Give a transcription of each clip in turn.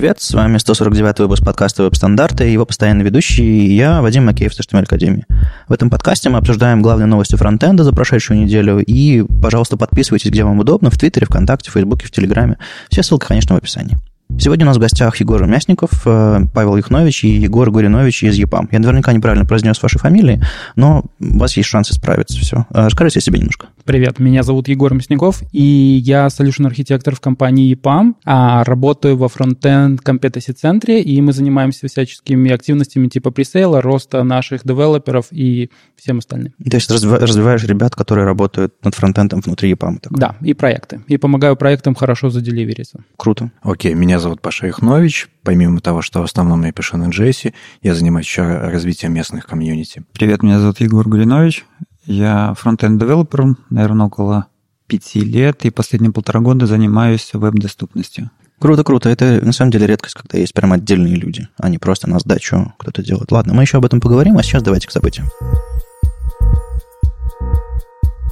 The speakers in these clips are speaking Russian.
привет, с вами 149 выпуск подкаста «Веб-стандарты» и его постоянный ведущий, я, Вадим Макеев с HTML Академии. В этом подкасте мы обсуждаем главные новости фронтенда за прошедшую неделю, и, пожалуйста, подписывайтесь, где вам удобно, в Твиттере, ВКонтакте, Фейсбуке, в Телеграме. Все ссылки, конечно, в описании. Сегодня у нас в гостях Егор Мясников, э, Павел Юхнович и Егор Гуринович из ЕПАМ. Я наверняка неправильно произнес ваши фамилии, но у вас есть шанс исправиться. Все. Э, расскажите о себе немножко. Привет, меня зовут Егор Мясников, и я solution архитектор в компании EPAM, а работаю во фронтенд Competency центре, и мы занимаемся всяческими активностями типа пресейла, роста наших девелоперов и всем остальным. То есть развиваешь ребят, которые работают над фронтендом внутри EPAM? Такой. Да, и проекты. И помогаю проектам хорошо заделивериться. Круто. Окей, меня зовут Паша Ихнович. Помимо того, что в основном я пишу на JS, я занимаюсь еще развитием местных комьюнити. Привет, меня зовут Егор Гуринович. Я фронтенд-девелопер, наверное, около пяти лет, и последние полтора года занимаюсь веб-доступностью. Круто, круто. Это на самом деле редкость, когда есть прям отдельные люди, а не просто на сдачу кто-то делает. Ладно, мы еще об этом поговорим, а сейчас давайте к событиям.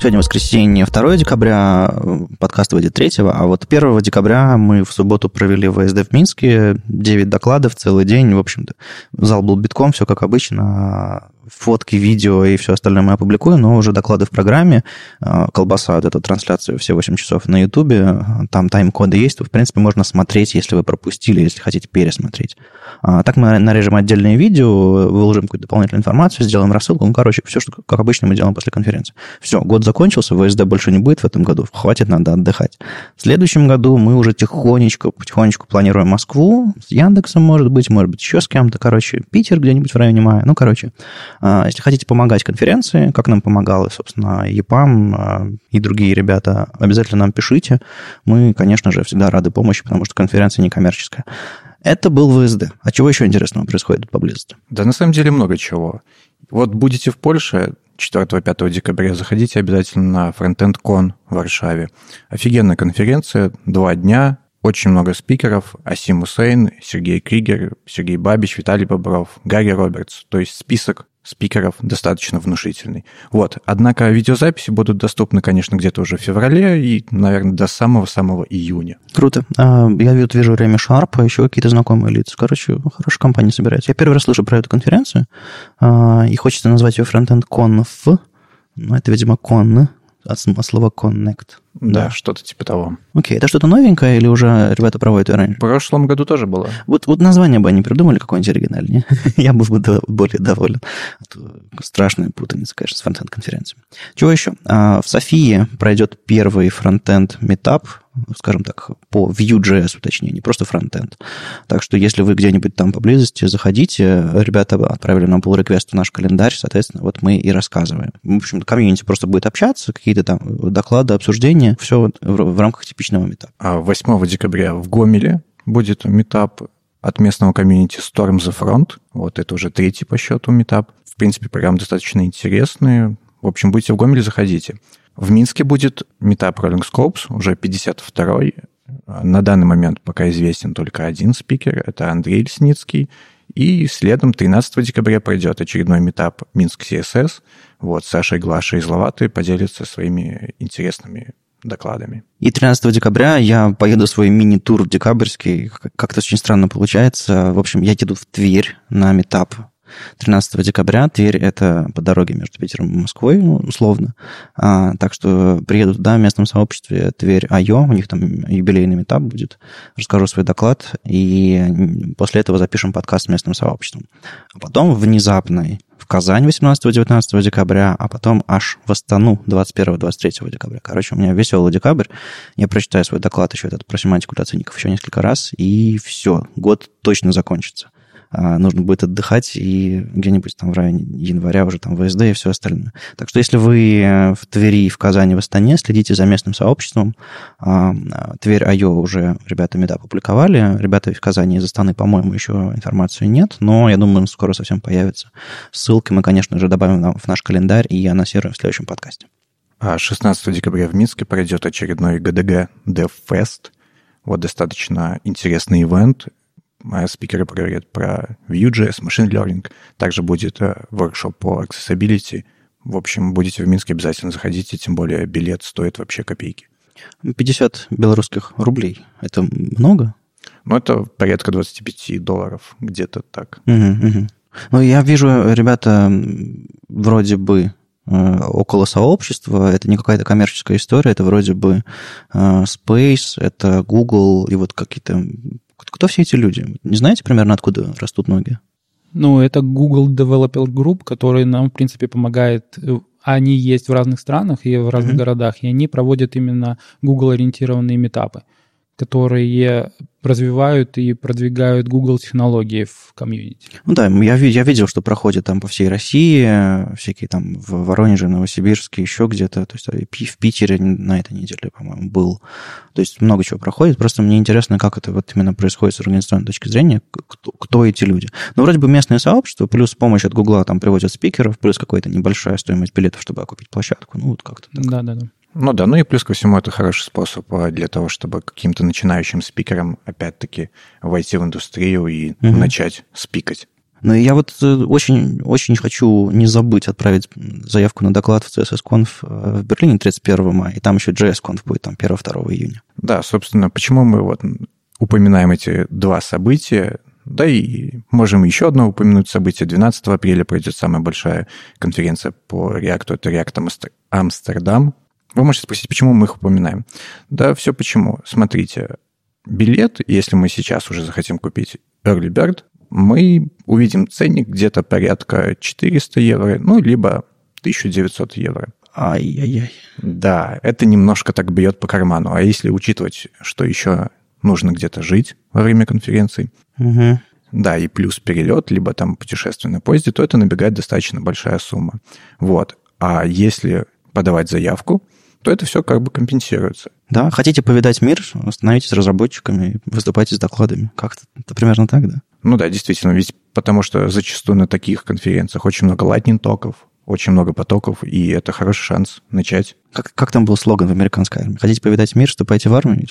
Сегодня воскресенье, 2 декабря, подкаст выйдет 3, а вот 1 декабря мы в субботу провели ВСД в Минске, 9 докладов целый день, в общем-то, зал был битком, все как обычно, фотки, видео и все остальное мы опубликуем, но уже доклады в программе, а, колбаса, вот эту трансляцию все 8 часов на Ютубе, там тайм-коды есть, в принципе, можно смотреть, если вы пропустили, если хотите пересмотреть. А, так мы нарежем отдельные видео, выложим какую-то дополнительную информацию, сделаем рассылку. Ну, короче, все, что, как обычно, мы делаем после конференции. Все, год закончился, ВСД больше не будет в этом году. Хватит, надо отдыхать. В следующем году мы уже тихонечко, потихонечку планируем Москву, с Яндексом, может быть, может быть, еще с кем-то, короче, Питер где-нибудь в районе мая. Ну, короче, если хотите помогать конференции, как нам помогал, собственно, ЕПАМ а, и другие ребята, обязательно нам пишите. Мы, конечно же, всегда рады помощи, потому что конференция не коммерческая. Это был ВСД. А чего еще интересного происходит поблизости? Да, на самом деле много чего. Вот будете в Польше 4-5 декабря, заходите обязательно на Frontend Con в Варшаве. Офигенная конференция, два дня, очень много спикеров. Асим Усейн, Сергей Кригер, Сергей Бабич, Виталий Бобров, Гарри Робертс. То есть список спикеров достаточно внушительный. Вот. Однако видеозаписи будут доступны, конечно, где-то уже в феврале и, наверное, до самого-самого июня. Круто. А, я вижу время Sharp, еще какие-то знакомые лица. Короче, хорошая компания собирается. Я первый раз слышу про эту конференцию, а, и хочется назвать ее Frontend Conf, но это, видимо, Con, от слова connect. Да, да. что-то типа того. Окей, это что-то новенькое или уже ребята проводят ее раньше? В прошлом году тоже было. Вот, вот название бы они придумали какое-нибудь оригинальнее. Я был бы более доволен. Страшная путаница, конечно, с фронтенд-конференциями. Чего еще? А, в Софии пройдет первый фронтенд метап скажем так, по Vue.js уточнее, не просто фронтенд. Так что если вы где-нибудь там поблизости, заходите. Ребята отправили нам pull request в наш календарь, соответственно, вот мы и рассказываем. В общем, комьюнити просто будет общаться, какие-то там доклады, обсуждения, все в, в рамках типичного метапа. А 8 декабря в Гомеле будет метап от местного комьюнити Storm the Front. Вот это уже третий по счету метап. В принципе, программы достаточно интересные. В общем, будете в Гомеле, заходите. В Минске будет метап Rolling Scopes, уже 52-й. На данный момент пока известен только один спикер, это Андрей Лесницкий. И следом 13 декабря пройдет очередной метап Минск CSS. Вот Саша и Глаша из Ловаты поделятся своими интересными докладами. И 13 декабря я поеду свой мини-тур декабрьский. Как-то очень странно получается. В общем, я еду в Тверь на метап 13 декабря. Тверь — это по дороге между Питером и Москвой, ну, условно. А, так что приеду туда в местном сообществе Тверь Айо, у них там юбилейный метап будет. Расскажу свой доклад, и после этого запишем подкаст с местным сообществом. А потом внезапно в Казань 18-19 декабря, а потом аж в Астану 21-23 декабря. Короче, у меня веселый декабрь. Я прочитаю свой доклад еще этот про семантику для оценников еще несколько раз, и все, год точно закончится. А, нужно будет отдыхать и где-нибудь там в районе января уже там ВСД и все остальное. Так что если вы э, в Твери, в Казани, в Астане, следите за местным сообществом. А, Тверь Айо уже ребята меда опубликовали. Ребята в Казани из Астаны, по-моему, еще информации нет, но я думаю, скоро совсем появится. Ссылки мы, конечно же, добавим в наш календарь и анонсируем в следующем подкасте. А 16 декабря в Минске пройдет очередной ГДГ DevFest. Вот достаточно интересный ивент спикеры поговорят про Vue.js, Machine Learning. Также будет воркшоп по accessibility. В общем, будете в Минске, обязательно заходите, тем более билет стоит вообще копейки. 50 белорусских рублей. Это много? Но это порядка 25 долларов, где-то так. Угу, угу. Ну, я вижу, ребята вроде бы э, около сообщества, это не какая-то коммерческая история, это вроде бы э, Space, это Google и вот какие-то... Кто все эти люди? Не знаете примерно, откуда растут ноги? Ну, это Google Developer Group, который нам, в принципе, помогает они есть в разных странах и в разных mm-hmm. городах, и они проводят именно Google-ориентированные метапы которые развивают и продвигают Google технологии в комьюнити. Ну да, я, я видел, что проходит там по всей России, всякие там в Воронеже, Новосибирске, еще где-то, то есть в Питере на этой неделе, по-моему, был. То есть много чего проходит, просто мне интересно, как это вот именно происходит с организационной точки зрения, кто, кто эти люди. Ну, вроде бы местное сообщество, плюс помощь от Гугла там приводят спикеров, плюс какая-то небольшая стоимость билетов, чтобы окупить площадку, ну вот как-то так. Да-да-да. Ну да, ну и плюс ко всему это хороший способ а, для того, чтобы каким-то начинающим спикерам опять-таки войти в индустрию и угу. начать спикать. Ну, и я вот э, очень, очень хочу не забыть отправить заявку на доклад в CSS-Conf э, в Берлине 31 мая, и там еще JS-Conf будет там 1-2 июня. Да, собственно, почему мы вот упоминаем эти два события, да и можем еще одно упомянуть событие. 12 апреля пройдет самая большая конференция по React, это React Амстердам, вы можете спросить, почему мы их упоминаем? Да, все почему. Смотрите, билет, если мы сейчас уже захотим купить Early Bird, мы увидим ценник где-то порядка 400 евро, ну, либо 1900 евро. Ай-яй-яй. Да, это немножко так бьет по карману. А если учитывать, что еще нужно где-то жить во время конференции, угу. да, и плюс перелет, либо там путешествие на поезде, то это набегает достаточно большая сумма. Вот. А если подавать заявку, то это все как бы компенсируется. Да, хотите повидать мир, становитесь разработчиками, выступайте с докладами. Как-то это примерно так, да? Ну да, действительно, ведь потому что зачастую на таких конференциях очень много lightning-токов, очень много потоков, и это хороший шанс начать. Как, как там был слоган в американской армии? Хотите повидать мир, вступайте в армию?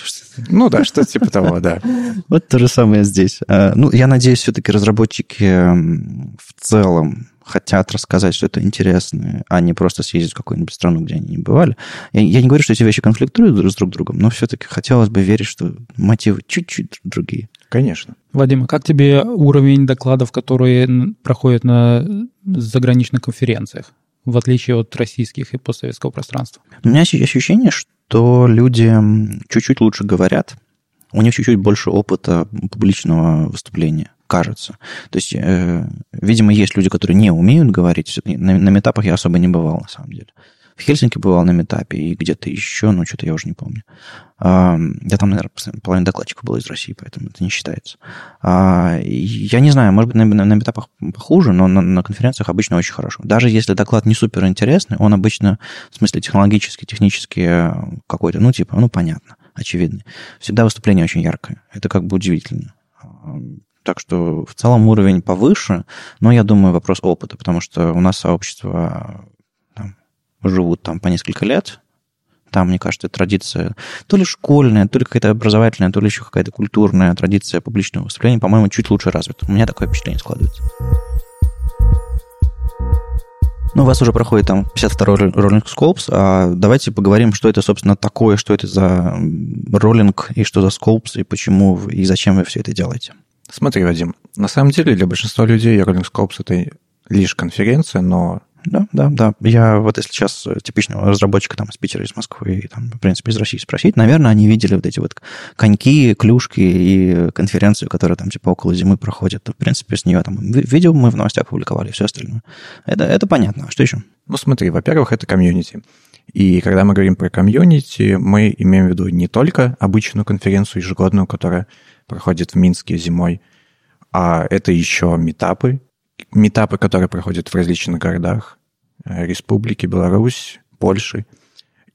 Ну да, что-то типа того, да. Вот то же самое здесь. А, ну, я надеюсь, все-таки разработчики в целом хотят рассказать что-то интересное, а не просто съездить в какую-нибудь страну, где они не бывали. Я, я не говорю, что эти вещи конфликтуют друг с друг другом, но все-таки хотелось бы верить, что мотивы чуть-чуть другие. Конечно. Вадим, а как тебе уровень докладов, которые проходят на заграничных конференциях, в отличие от российских и постсоветского пространства? У меня есть ощущение, что люди чуть-чуть лучше говорят, у них чуть-чуть больше опыта публичного выступления кажется. То есть, э, видимо, есть люди, которые не умеют говорить. На, на метапах я особо не бывал, на самом деле. В Хельсинки бывал на метапе и где-то еще, но что-то я уже не помню. Я там, наверное, половина докладчиков было из России, поэтому это не считается. А, я не знаю, может быть, на, на метапах похуже, но на, на конференциях обычно очень хорошо. Даже если доклад не супер интересный, он обычно, в смысле, технологически, технически э, какой-то, ну, типа, ну, понятно, очевидный. Всегда выступление очень яркое. Это как бы удивительно. Так что в целом уровень повыше, но я думаю, вопрос опыта, потому что у нас сообщество там, живут там по несколько лет, там, мне кажется, традиция то ли школьная, то ли какая-то образовательная, то ли еще какая-то культурная традиция публичного выступления, по-моему, чуть лучше развита. У меня такое впечатление складывается. Ну, у вас уже проходит там 52-й роллинг Scopes, а давайте поговорим, что это, собственно, такое, что это за роллинг и что за Scopes, и почему, и зачем вы все это делаете. Смотри, Вадим, на самом деле для большинства людей Rolling Scopes это лишь конференция, но да, да, да. Я вот если сейчас типичного разработчика там из Питера, из Москвы и там, в принципе, из России спросить, наверное, они видели вот эти вот коньки, клюшки и конференцию, которая там типа около зимы проходит. В принципе, с нее там видео мы в новостях публиковали, все остальное. Это, это понятно. А что еще? Ну, смотри, во-первых, это комьюнити. И когда мы говорим про комьюнити, мы имеем в виду не только обычную конференцию ежегодную, которая проходит в Минске зимой, а это еще метапы, метапы, которые проходят в различных городах э, Республики, Беларусь, Польши.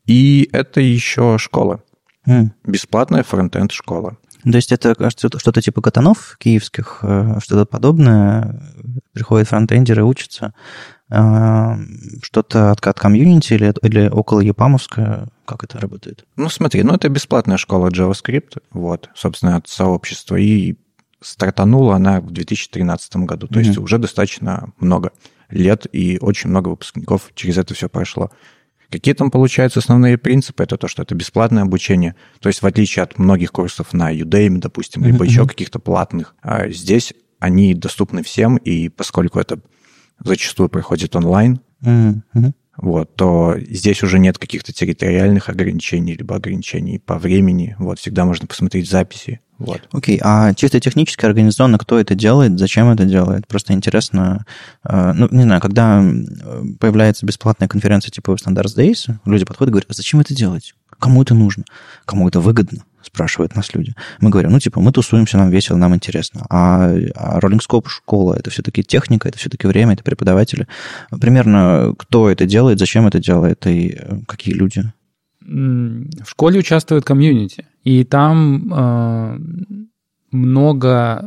И это еще школа. Mm. Бесплатная фронтенд школа. То есть это, кажется, что-то типа катанов киевских, э, что-то подобное. Приходят фронтендеры, учатся. Э, что-то от, от комьюнити или, или около Япамовска? Как это работает? Ну, смотри, ну это бесплатная школа JavaScript, вот, собственно, от сообщества. И стартанула она в 2013 году. То mm-hmm. есть уже достаточно много лет, и очень много выпускников через это все прошло. Какие там получаются основные принципы? Это то, что это бесплатное обучение. То есть в отличие от многих курсов на Udemy, допустим, либо mm-hmm. еще каких-то платных, а здесь они доступны всем, и поскольку это зачастую проходит онлайн, mm-hmm. вот, то здесь уже нет каких-то территориальных ограничений, либо ограничений по времени. Вот, всегда можно посмотреть записи вот. Окей, okay. а чисто технически, организационно кто это делает, зачем это делает? Просто интересно, э, ну, не знаю, когда появляется бесплатная конференция типа Standards Days, люди подходят и говорят, а зачем это делать? Кому это нужно? Кому это выгодно? Спрашивают нас люди. Мы говорим, ну, типа, мы тусуемся, нам весело, нам интересно. А, а Rolling Scope школа, это все-таки техника, это все-таки время, это преподаватели. Примерно кто это делает, зачем это делает и э, какие люди? В школе участвует комьюнити, и там э, много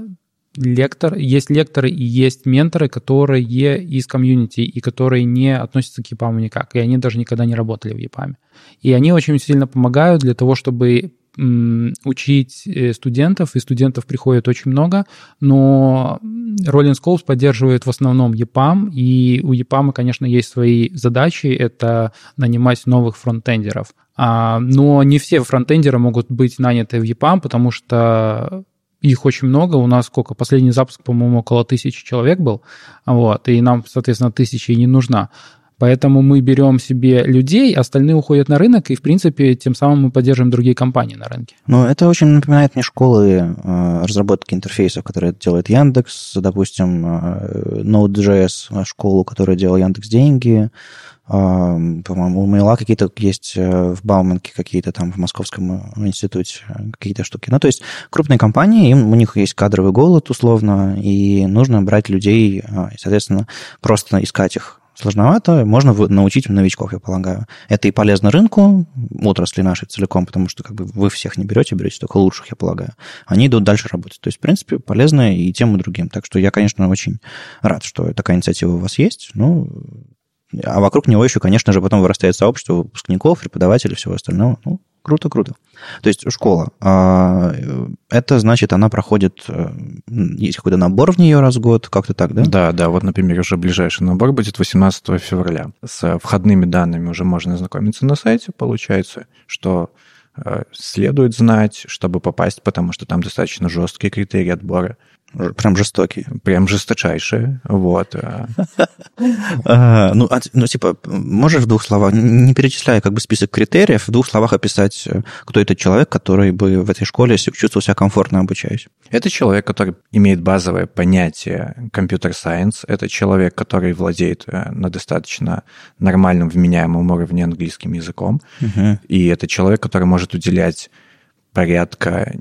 лектор, есть лекторы и есть менторы, которые из комьюнити и которые не относятся к ЕПАМу никак, и они даже никогда не работали в ЕПАМе. И они очень сильно помогают для того, чтобы учить э, студентов, и студентов приходит очень много, но Rolling Scopes поддерживает в основном EPAM, и у EPAM, конечно, есть свои задачи, это нанимать новых фронтендеров. А, но не все фронтендеры могут быть наняты в EPAM, потому что их очень много. У нас сколько? Последний запуск, по-моему, около тысячи человек был. Вот, и нам, соответственно, тысячи не нужна. Поэтому мы берем себе людей, остальные уходят на рынок, и, в принципе, тем самым мы поддерживаем другие компании на рынке. Ну, это очень напоминает мне школы э, разработки интерфейсов, которые делает Яндекс, допустим, э, Node.js школу, которая делала Яндекс Деньги, э, по-моему, у Мейла какие-то есть в Бауманке, какие-то там в Московском институте какие-то штуки. Ну, то есть крупные компании, им, у них есть кадровый голод условно, и нужно брать людей, и, соответственно, просто искать их сложновато, можно научить новичков, я полагаю. Это и полезно рынку, отрасли нашей целиком, потому что как бы вы всех не берете, берете только лучших, я полагаю. Они идут дальше работать. То есть, в принципе, полезно и тем, и другим. Так что я, конечно, очень рад, что такая инициатива у вас есть. Ну, а вокруг него еще, конечно же, потом вырастает сообщество выпускников, преподавателей, всего остального. Ну, Круто, круто. То есть школа. А, это значит, она проходит, э, есть какой-то набор в нее раз в год, как-то так, да? Да, да. Вот, например, уже ближайший набор будет 18 февраля. С входными данными уже можно ознакомиться на сайте. Получается, что э, следует знать, чтобы попасть, потому что там достаточно жесткие критерии отбора. Прям жестокие. Прям жесточайшие, вот. Ну, ну, типа, можешь в двух словах, не перечисляя как бы список критериев, в двух словах описать, э, кто этот человек, который бы в этой школе чувствовал себя комфортно обучаясь? Это человек, который имеет базовое понятие компьютер-сайенс. Это человек, который владеет э, на достаточно нормальном, вменяемом уровне английским языком. И это человек, который может уделять порядка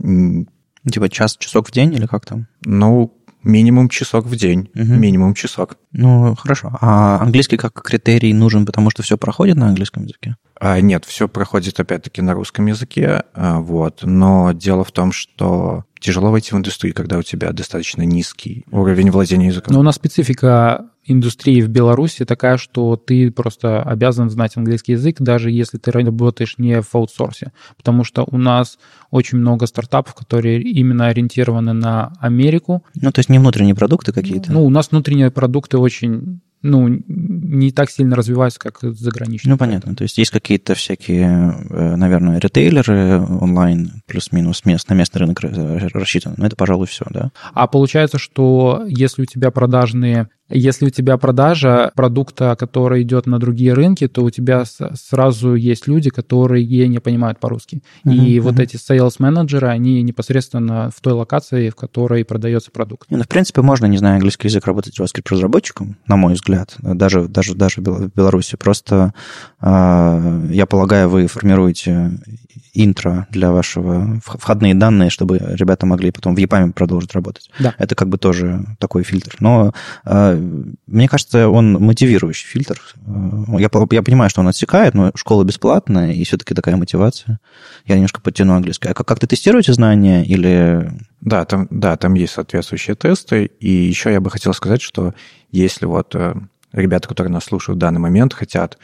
Типа час, часок в день или как там? Ну, минимум часок в день. Угу. Минимум часок. Ну, хорошо. А английский как критерий нужен, потому что все проходит на английском языке? А, нет, все проходит опять-таки на русском языке. А, вот. Но дело в том, что тяжело войти в индустрию, когда у тебя достаточно низкий уровень владения языком. Но у нас специфика индустрии в Беларуси такая, что ты просто обязан знать английский язык, даже если ты работаешь не в аутсорсе. Потому что у нас очень много стартапов, которые именно ориентированы на Америку. Ну, то есть не внутренние продукты какие-то? Ну, у нас внутренние продукты очень ну, не так сильно развиваются, как заграничные. Ну, понятно. То есть есть какие-то всякие, э, наверное, ритейлеры онлайн, плюс-минус мест, на местный рынок рассчитаны. Но это, пожалуй, все, да? А получается, что если у тебя продажные если у тебя продажа продукта, который идет на другие рынки, то у тебя сразу есть люди, которые не понимают по-русски. Uh-huh, и uh-huh. вот эти sales-менеджеры, они непосредственно в той локации, в которой продается продукт. Ну, в принципе, можно, не знаю, английский язык, работать JavaScript-разработчиком, на мой взгляд, даже, даже, даже в Беларуси. Просто, э, я полагаю, вы формируете интро для вашего, входные данные, чтобы ребята могли потом в EPAM продолжить работать. Да. Это как бы тоже такой фильтр. Но э, мне кажется, он мотивирующий фильтр. Э, я, я понимаю, что он отсекает, но школа бесплатная, и все-таки такая мотивация. Я немножко подтяну английский. А как, как ты тестируете знания или... Да там, да, там есть соответствующие тесты. И еще я бы хотел сказать, что если вот э, ребята, которые нас слушают в данный момент, хотят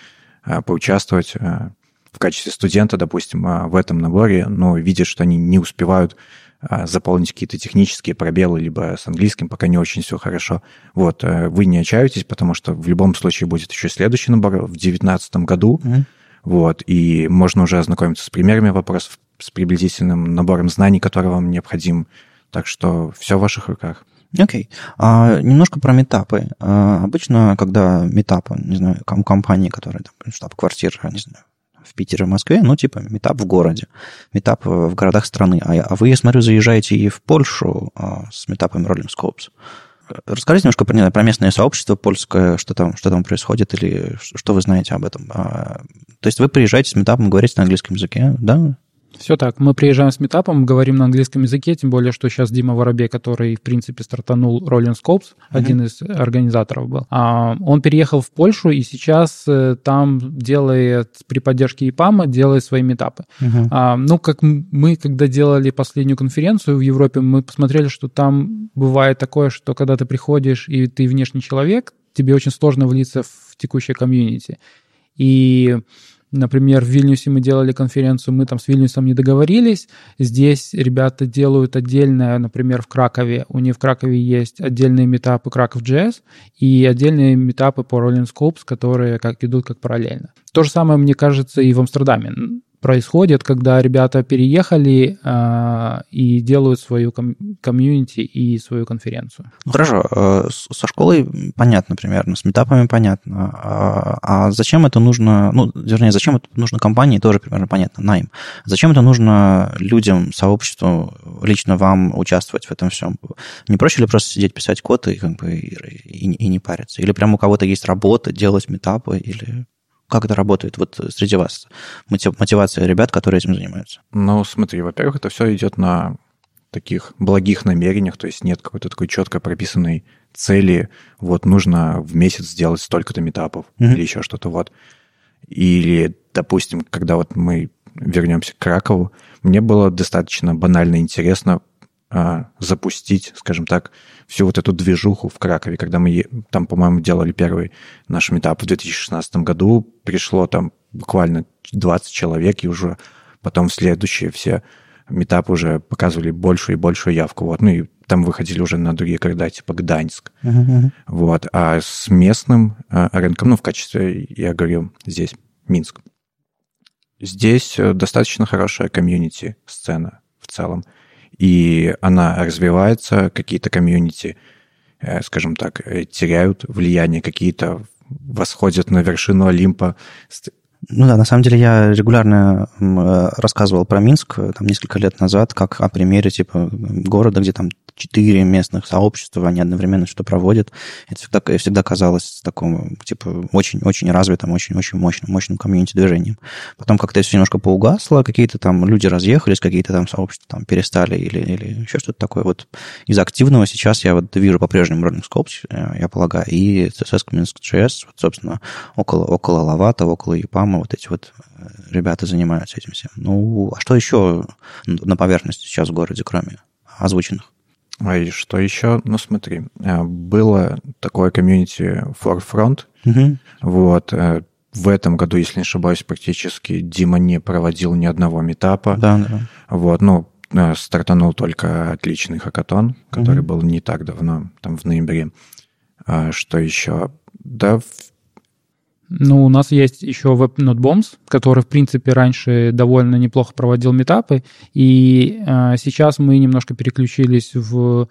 э, поучаствовать в качестве студента, допустим, в этом наборе, но видят, что они не успевают заполнить какие-то технические пробелы, либо с английским пока не очень все хорошо. Вот, э, вы не отчаивайтесь, потому что в любом случае будет еще следующий набор в 2019 году. Mm-hmm. Вот, и можно уже ознакомиться с примерами вопросов, с приблизительным набором знаний, который вам необходим. Так что все в ваших руках. Окей. Okay. А, немножко про метапы. А, обычно, когда метап, не знаю, компании, которые там, штаб-квартира, не знаю, в Питере, в Москве, ну, типа, метап в городе, метап в городах страны. А, а вы, я смотрю, заезжаете и в Польшу а, с метапами Rolling Scopes. Расскажите немножко про, про местное сообщество польское, что там, что там происходит, или что вы знаете об этом. А, то есть вы приезжаете с метапом, говорите на английском языке, да? Все так. Мы приезжаем с метапом, говорим на английском языке, тем более, что сейчас Дима Воробей, который, в принципе, стартанул Rolling Scopes, mm-hmm. один из организаторов был, а, он переехал в Польшу и сейчас э, там делает, при поддержке ИПАМа, делает свои метапы. Mm-hmm. Ну, как мы, когда делали последнюю конференцию в Европе, мы посмотрели, что там бывает такое, что когда ты приходишь и ты внешний человек, тебе очень сложно влиться в текущее комьюнити. И Например, в Вильнюсе мы делали конференцию, мы там с Вильнюсом не договорились. Здесь ребята делают отдельное, например, в Кракове. У них в Кракове есть отдельные метапы Краков Jazz и отдельные метапы по Rolling Scopes, которые как идут как параллельно. То же самое, мне кажется, и в Амстердаме происходит, когда ребята переехали э, и делают свою ком- комьюнити и свою конференцию. Ну хорошо, э, со школой понятно примерно, с метапами понятно. А, а зачем это нужно, ну, вернее, зачем это нужно компании, тоже примерно понятно, найм. Зачем это нужно людям, сообществу, лично вам участвовать в этом всем? Не проще ли просто сидеть, писать код и, как бы, и, и, и не париться? Или прям у кого-то есть работа, делать метапы, или как это работает вот среди вас? Мотивация ребят, которые этим занимаются? Ну, смотри, во-первых, это все идет на таких благих намерениях, то есть нет какой-то такой четко прописанной цели, вот нужно в месяц сделать столько-то метапов mm-hmm. или еще что-то вот. Или, допустим, когда вот мы вернемся к Кракову, мне было достаточно банально интересно а, запустить, скажем так, всю вот эту движуху в Кракове, когда мы там, по-моему, делали первый наш метап в 2016 году, пришло там буквально 20 человек, и уже потом следующие все метапы уже показывали большую и большую явку. Вот. Ну и там выходили уже на другие города, типа Гданьск. Uh-huh. Вот. А с местным а, рынком, ну, в качестве, я говорю, здесь Минск. Здесь э, достаточно хорошая комьюнити-сцена в целом и она развивается, какие-то комьюнити, э, скажем так, э, теряют влияние, какие-то восходят на вершину Олимпа. Ну да, на самом деле я регулярно э, рассказывал про Минск там несколько лет назад, как о примере типа города, где там четыре местных сообщества, они одновременно что проводят. Это всегда, всегда казалось таком, типа, очень-очень развитым, очень-очень мощным, мощным комьюнити-движением. Потом как-то все немножко поугасло, какие-то там люди разъехались, какие-то там сообщества там перестали или, или еще что-то такое. Вот из активного сейчас я вот вижу по-прежнему Running Scopes, э, я полагаю, и CSS Minsk.js, вот, собственно, около, около Лавата, около Япама, вот эти вот э, ребята занимаются этим всем. Ну, а что еще на поверхности сейчас в городе, кроме озвученных? А и что еще? Ну, смотри, э, было такое комьюнити Forefront. Угу. Вот. Э, в этом году, если не ошибаюсь, практически Дима не проводил ни одного метапа. Да, да. Вот, ну, стартанул только отличный хакатон, который угу. был не так давно, там в ноябре. А что еще? Да, ну, у нас есть еще WebNoteBombs, который, в принципе, раньше довольно неплохо проводил метапы, и э, сейчас мы немножко переключились в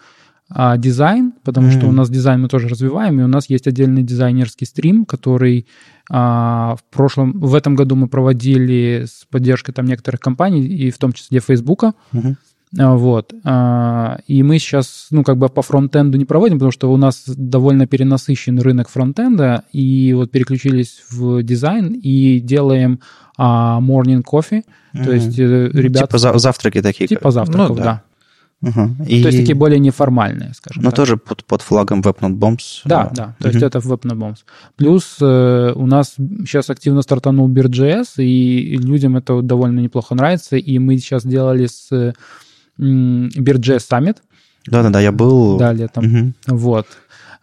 а, дизайн, потому mm-hmm. что у нас дизайн мы тоже развиваем, и у нас есть отдельный дизайнерский стрим, который а, в прошлом, в этом году мы проводили с поддержкой там некоторых компаний, и в том числе Фейсбука. Mm-hmm. А, вот. А, и мы сейчас, ну, как бы по фронтенду не проводим, потому что у нас довольно перенасыщен рынок фронтенда, и вот переключились в дизайн и делаем а, morning coffee, mm-hmm. то есть э, ребята... Типа завтраки такие. Типа завтраков, ну, да. да. Угу. И... То есть такие более неформальные, скажем Но так. тоже под, под флагом WebNote Да, а... да, то угу. есть это WebNote Плюс э, у нас сейчас активно стартанул Beard.js, и людям это довольно неплохо нравится, и мы сейчас делали с Бирджес Summit. Да-да-да, я был... Да, летом. Угу. Вот.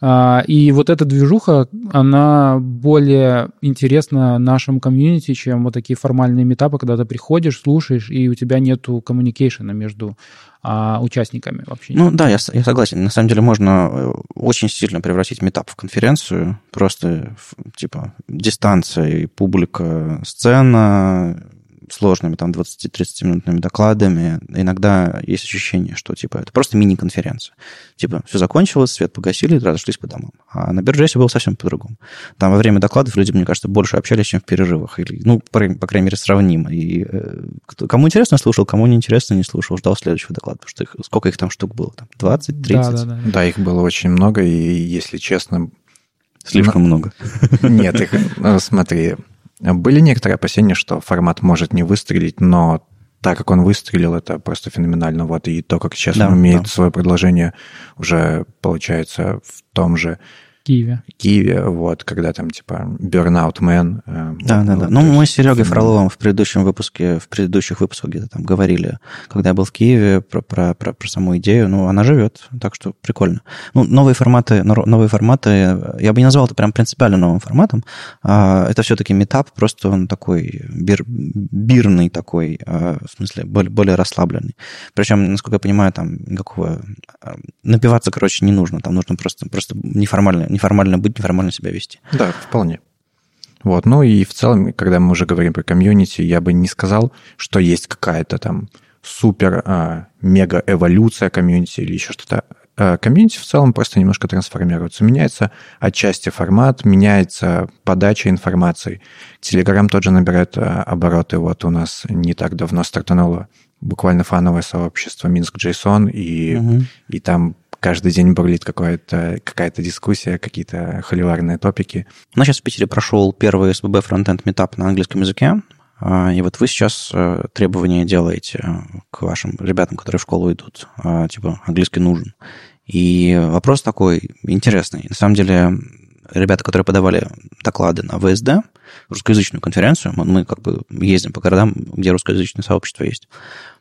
А, и вот эта движуха, она более интересна нашему комьюнити, чем вот такие формальные метапы, когда ты приходишь, слушаешь, и у тебя нету коммуникейшена между а, участниками вообще. Ну да, я, я согласен. На самом деле можно э, очень сильно превратить метап в конференцию. Просто типа дистанция и публика, сцена, сложными, там, 20-30-минутными докладами, иногда есть ощущение, что, типа, это просто мини-конференция. Типа, все закончилось, свет погасили, разошлись по домам. А на бирже было совсем по-другому. Там во время докладов люди, мне кажется, больше общались, чем в перерывах. Или, ну, по, по крайней мере, сравнимо. И э, кто, кому интересно, слушал, кому не интересно, не слушал, ждал следующего доклада. Потому что их, сколько их там штук было? Там 20, 30? Да, да, да. да, их было очень много, и, если честно... Слишком много. Нет, их, ну, смотри, были некоторые опасения, что формат может не выстрелить, но так как он выстрелил, это просто феноменально. Вот и то, как сейчас да, он умеет да. свое предложение уже получается в том же Киеве. Киеве, вот, когда там, типа, Burnout Man. Э, да, вот, да, да. Ну, мы с Серегой Фроловым в предыдущем выпуске, в предыдущих выпусках где-то там говорили, когда я был в Киеве, про, про, про, про саму идею. Ну, она живет, так что прикольно. Ну, новые форматы, новые форматы, я бы не назвал это прям принципиально новым форматом. А, это все-таки метап, просто он такой бир, бирный такой, а, в смысле, более, более расслабленный. Причем, насколько я понимаю, там никакого... А, напиваться, короче, не нужно. Там нужно просто, просто неформально неформально быть, неформально себя вести. Да, вполне. Вот, ну и в целом, когда мы уже говорим про комьюнити, я бы не сказал, что есть какая-то там супер а, мега эволюция комьюнити или еще что-то. А, комьюнити в целом просто немножко трансформируется. Меняется отчасти формат, меняется подача информации. Телеграм тоже набирает а, обороты. Вот у нас не так давно стартануло буквально фановое сообщество Минск JSON, и, угу. и там каждый день бурлит какая-то какая дискуссия, какие-то холиварные топики. У нас сейчас в Питере прошел первый SBB фронтенд метап на английском языке, а, и вот вы сейчас э, требования делаете э, к вашим ребятам, которые в школу идут, а, типа английский нужен. И вопрос такой интересный. На самом деле, ребята, которые подавали доклады на ВСД, русскоязычную конференцию, мы как бы ездим по городам, где русскоязычное сообщество есть,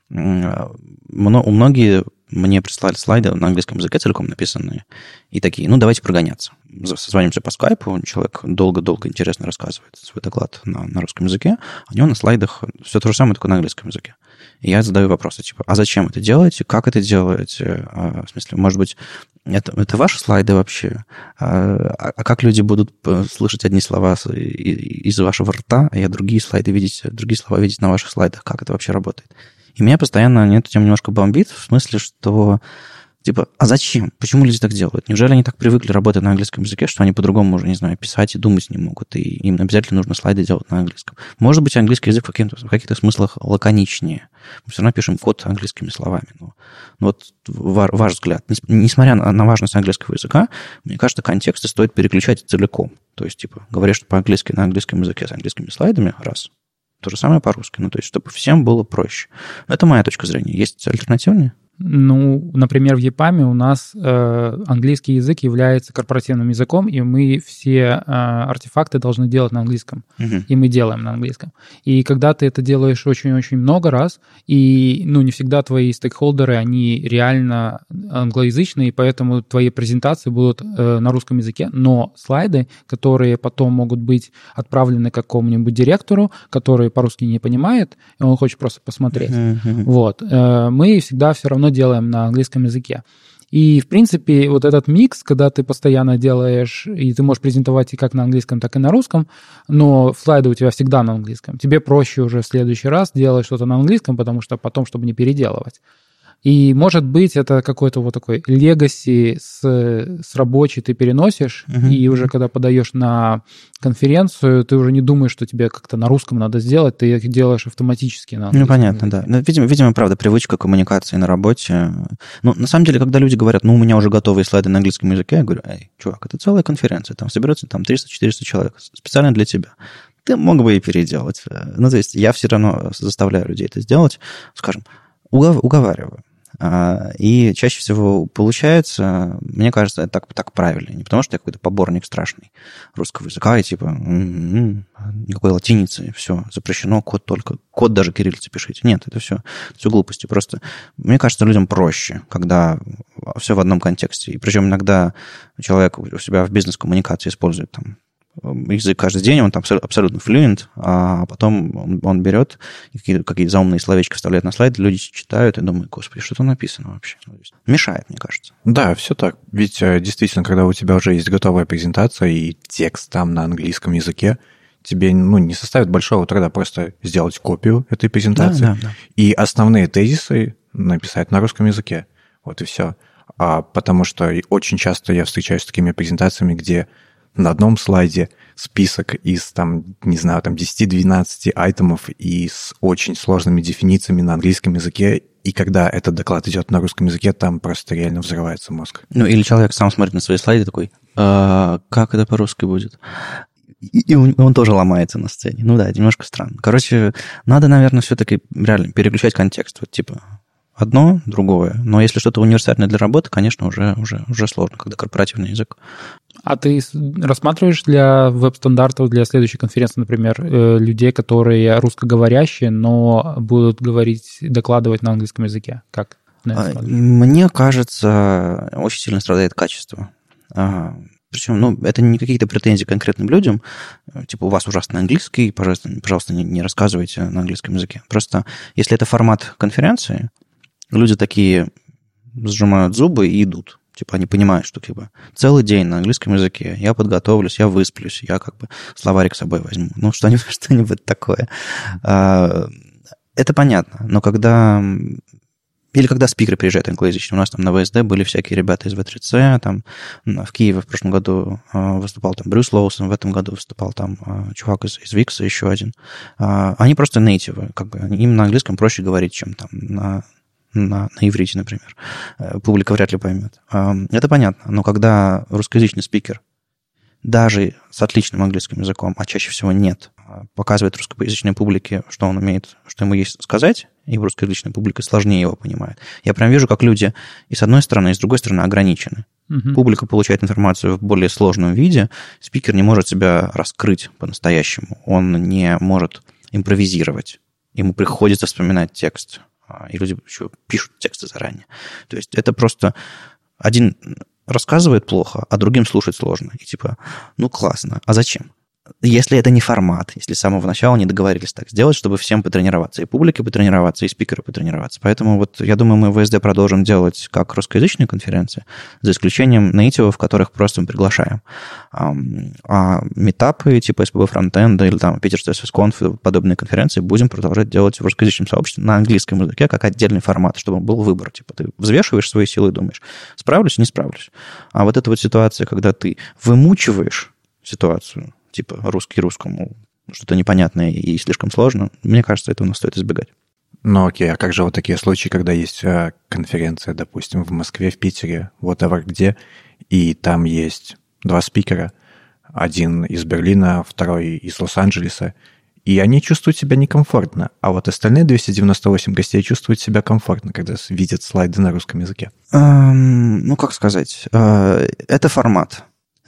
многие мне прислали слайды на английском языке целиком написанные. И такие, ну, давайте прогоняться. Созвонимся по скайпу, человек долго-долго интересно рассказывает свой доклад на, на русском языке, а у него на слайдах все то же самое, только на английском языке. И я задаю вопросы, типа, а зачем это делаете, как это делаете? А, в смысле, может быть, это, это ваши слайды вообще? А, а как люди будут э, слышать одни слова из вашего рта, а я другие слайды видеть, другие слова видеть на ваших слайдах? Как это вообще работает? И меня постоянно на эту тему немножко бомбит, в смысле, что Типа, а зачем? Почему люди так делают? Неужели они так привыкли работать на английском языке, что они по-другому уже, не знаю, писать и думать не могут, и им обязательно нужно слайды делать на английском? Может быть, английский язык в, в каких-то смыслах лаконичнее. Мы все равно пишем код английскими словами. Но, но вот ваш взгляд, несмотря на, важность английского языка, мне кажется, контексты стоит переключать целиком. То есть, типа, говоришь по-английски на английском языке с английскими слайдами, раз. То же самое по-русски. Ну, то есть, чтобы всем было проще. Это моя точка зрения. Есть альтернативные? Ну, например, в ЕПАМе у нас э, английский язык является корпоративным языком, и мы все э, артефакты должны делать на английском. Uh-huh. И мы делаем на английском. И когда ты это делаешь очень-очень много раз, и ну, не всегда твои стейкхолдеры, они реально англоязычные, и поэтому твои презентации будут э, на русском языке, но слайды, которые потом могут быть отправлены какому-нибудь директору, который по-русски не понимает, и он хочет просто посмотреть. Uh-huh. Вот. Э, мы всегда все равно делаем на английском языке. И, в принципе, вот этот микс, когда ты постоянно делаешь, и ты можешь презентовать и как на английском, так и на русском, но слайды у тебя всегда на английском. Тебе проще уже в следующий раз делать что-то на английском, потому что потом, чтобы не переделывать. И, может быть, это какой-то вот такой легаси с, с рабочей ты переносишь, uh-huh. и уже когда подаешь на конференцию, ты уже не думаешь, что тебе как-то на русском надо сделать, ты их делаешь автоматически на Ну, понятно, да. Ну, видимо, видимо, правда, привычка коммуникации на работе. Ну, на самом деле, когда люди говорят, ну, у меня уже готовые слайды на английском языке, я говорю, эй, чувак, это целая конференция, там соберется там 300-400 человек специально для тебя ты мог бы и переделать. Ну, то есть я все равно заставляю людей это сделать, скажем, уговариваю и чаще всего получается, мне кажется, это так, так правильно. Не потому, что я какой-то поборник страшный русского языка, и типа м-м-м, никакой латиницы, все, запрещено, код только, код даже кириллицы пишите. Нет, это все, все глупости. Просто мне кажется, людям проще, когда все в одном контексте. И причем иногда человек у себя в бизнес-коммуникации использует там язык каждый день, он там абсолютно флюент, а потом он, он берет какие-то какие заумные словечки вставляет на слайд, люди читают и думают, господи, что там написано вообще? Мешает, мне кажется. Да, все так. Ведь э, действительно, когда у тебя уже есть готовая презентация и текст там на английском языке, тебе ну, не составит большого труда просто сделать копию этой презентации да, да, да. и основные тезисы написать на русском языке. Вот и все. А, потому что очень часто я встречаюсь с такими презентациями, где на одном слайде список из, там, не знаю, там 10-12 айтемов и с очень сложными дефинициями на английском языке, и когда этот доклад идет на русском языке, там просто реально взрывается мозг. Ну, или человек сам смотрит на свои слайды такой, а, как это по-русски будет? И он, он тоже ломается на сцене. Ну да, немножко странно. Короче, надо, наверное, все-таки реально переключать контекст. Вот типа, одно, другое. Но если что-то универсальное для работы, конечно, уже, уже, уже сложно, когда корпоративный язык. А ты рассматриваешь для веб-стандартов, для следующей конференции, например, э, людей, которые русскоговорящие, но будут говорить, докладывать на английском языке? Как? А, мне кажется, очень сильно страдает качество. Причем, ну, это не какие-то претензии конкретным людям, типа, у вас ужасный английский, пожалуйста, пожалуйста, не, не рассказывайте на английском языке. Просто, если это формат конференции, люди такие сжимают зубы и идут. Типа они понимают, что типа целый день на английском языке, я подготовлюсь, я высплюсь, я как бы словарик с собой возьму. Ну, что-нибудь, что-нибудь такое. А, это понятно, но когда... Или когда спикеры приезжают англоязычные. У нас там на ВСД были всякие ребята из В3С, там в Киеве в прошлом году а, выступал там Брюс Лоусон, в этом году выступал там а, чувак из, из Викса еще один. Они просто нейтивы, как бы им на английском проще говорить, чем там на на, на иврите, например. Э, публика вряд ли поймет. Это понятно. Но когда русскоязычный спикер, даже с отличным английским языком, а чаще всего нет, а, показывает русскоязычной публике, что он умеет, что ему есть сказать, и в русскоязычной публике сложнее его понимает. Я прям вижу, как люди и с одной стороны, и с другой стороны ограничены. Угу. Публика получает информацию в более сложном виде, спикер не может себя раскрыть по-настоящему, он не может импровизировать. Ему приходится вспоминать текст, и люди еще пишут тексты заранее. То есть это просто один рассказывает плохо, а другим слушать сложно. И типа, ну классно, а зачем? Если это не формат, если с самого начала не договорились так сделать, чтобы всем потренироваться, и публике потренироваться, и спикеры потренироваться. Поэтому вот я думаю, мы в ВСД продолжим делать как русскоязычные конференции, за исключением нейтивов, которых просто мы приглашаем. А метапы типа СПБ фронтенда или там Питер Conf, подобные конференции будем продолжать делать в русскоязычном сообществе на английском языке как отдельный формат, чтобы был выбор. Типа ты взвешиваешь свои силы и думаешь, справлюсь, не справлюсь. А вот эта вот ситуация, когда ты вымучиваешь ситуацию, типа русский русскому, что-то непонятное и слишком сложно, мне кажется, этого нас стоит избегать. Ну окей, а как же вот такие случаи, когда есть а, конференция, допустим, в Москве, в Питере, whatever где, и там есть два спикера, один из Берлина, второй из Лос-Анджелеса, и они чувствуют себя некомфортно, а вот остальные 298 гостей чувствуют себя комфортно, когда видят слайды на русском языке. Эм, ну, как сказать, э, это формат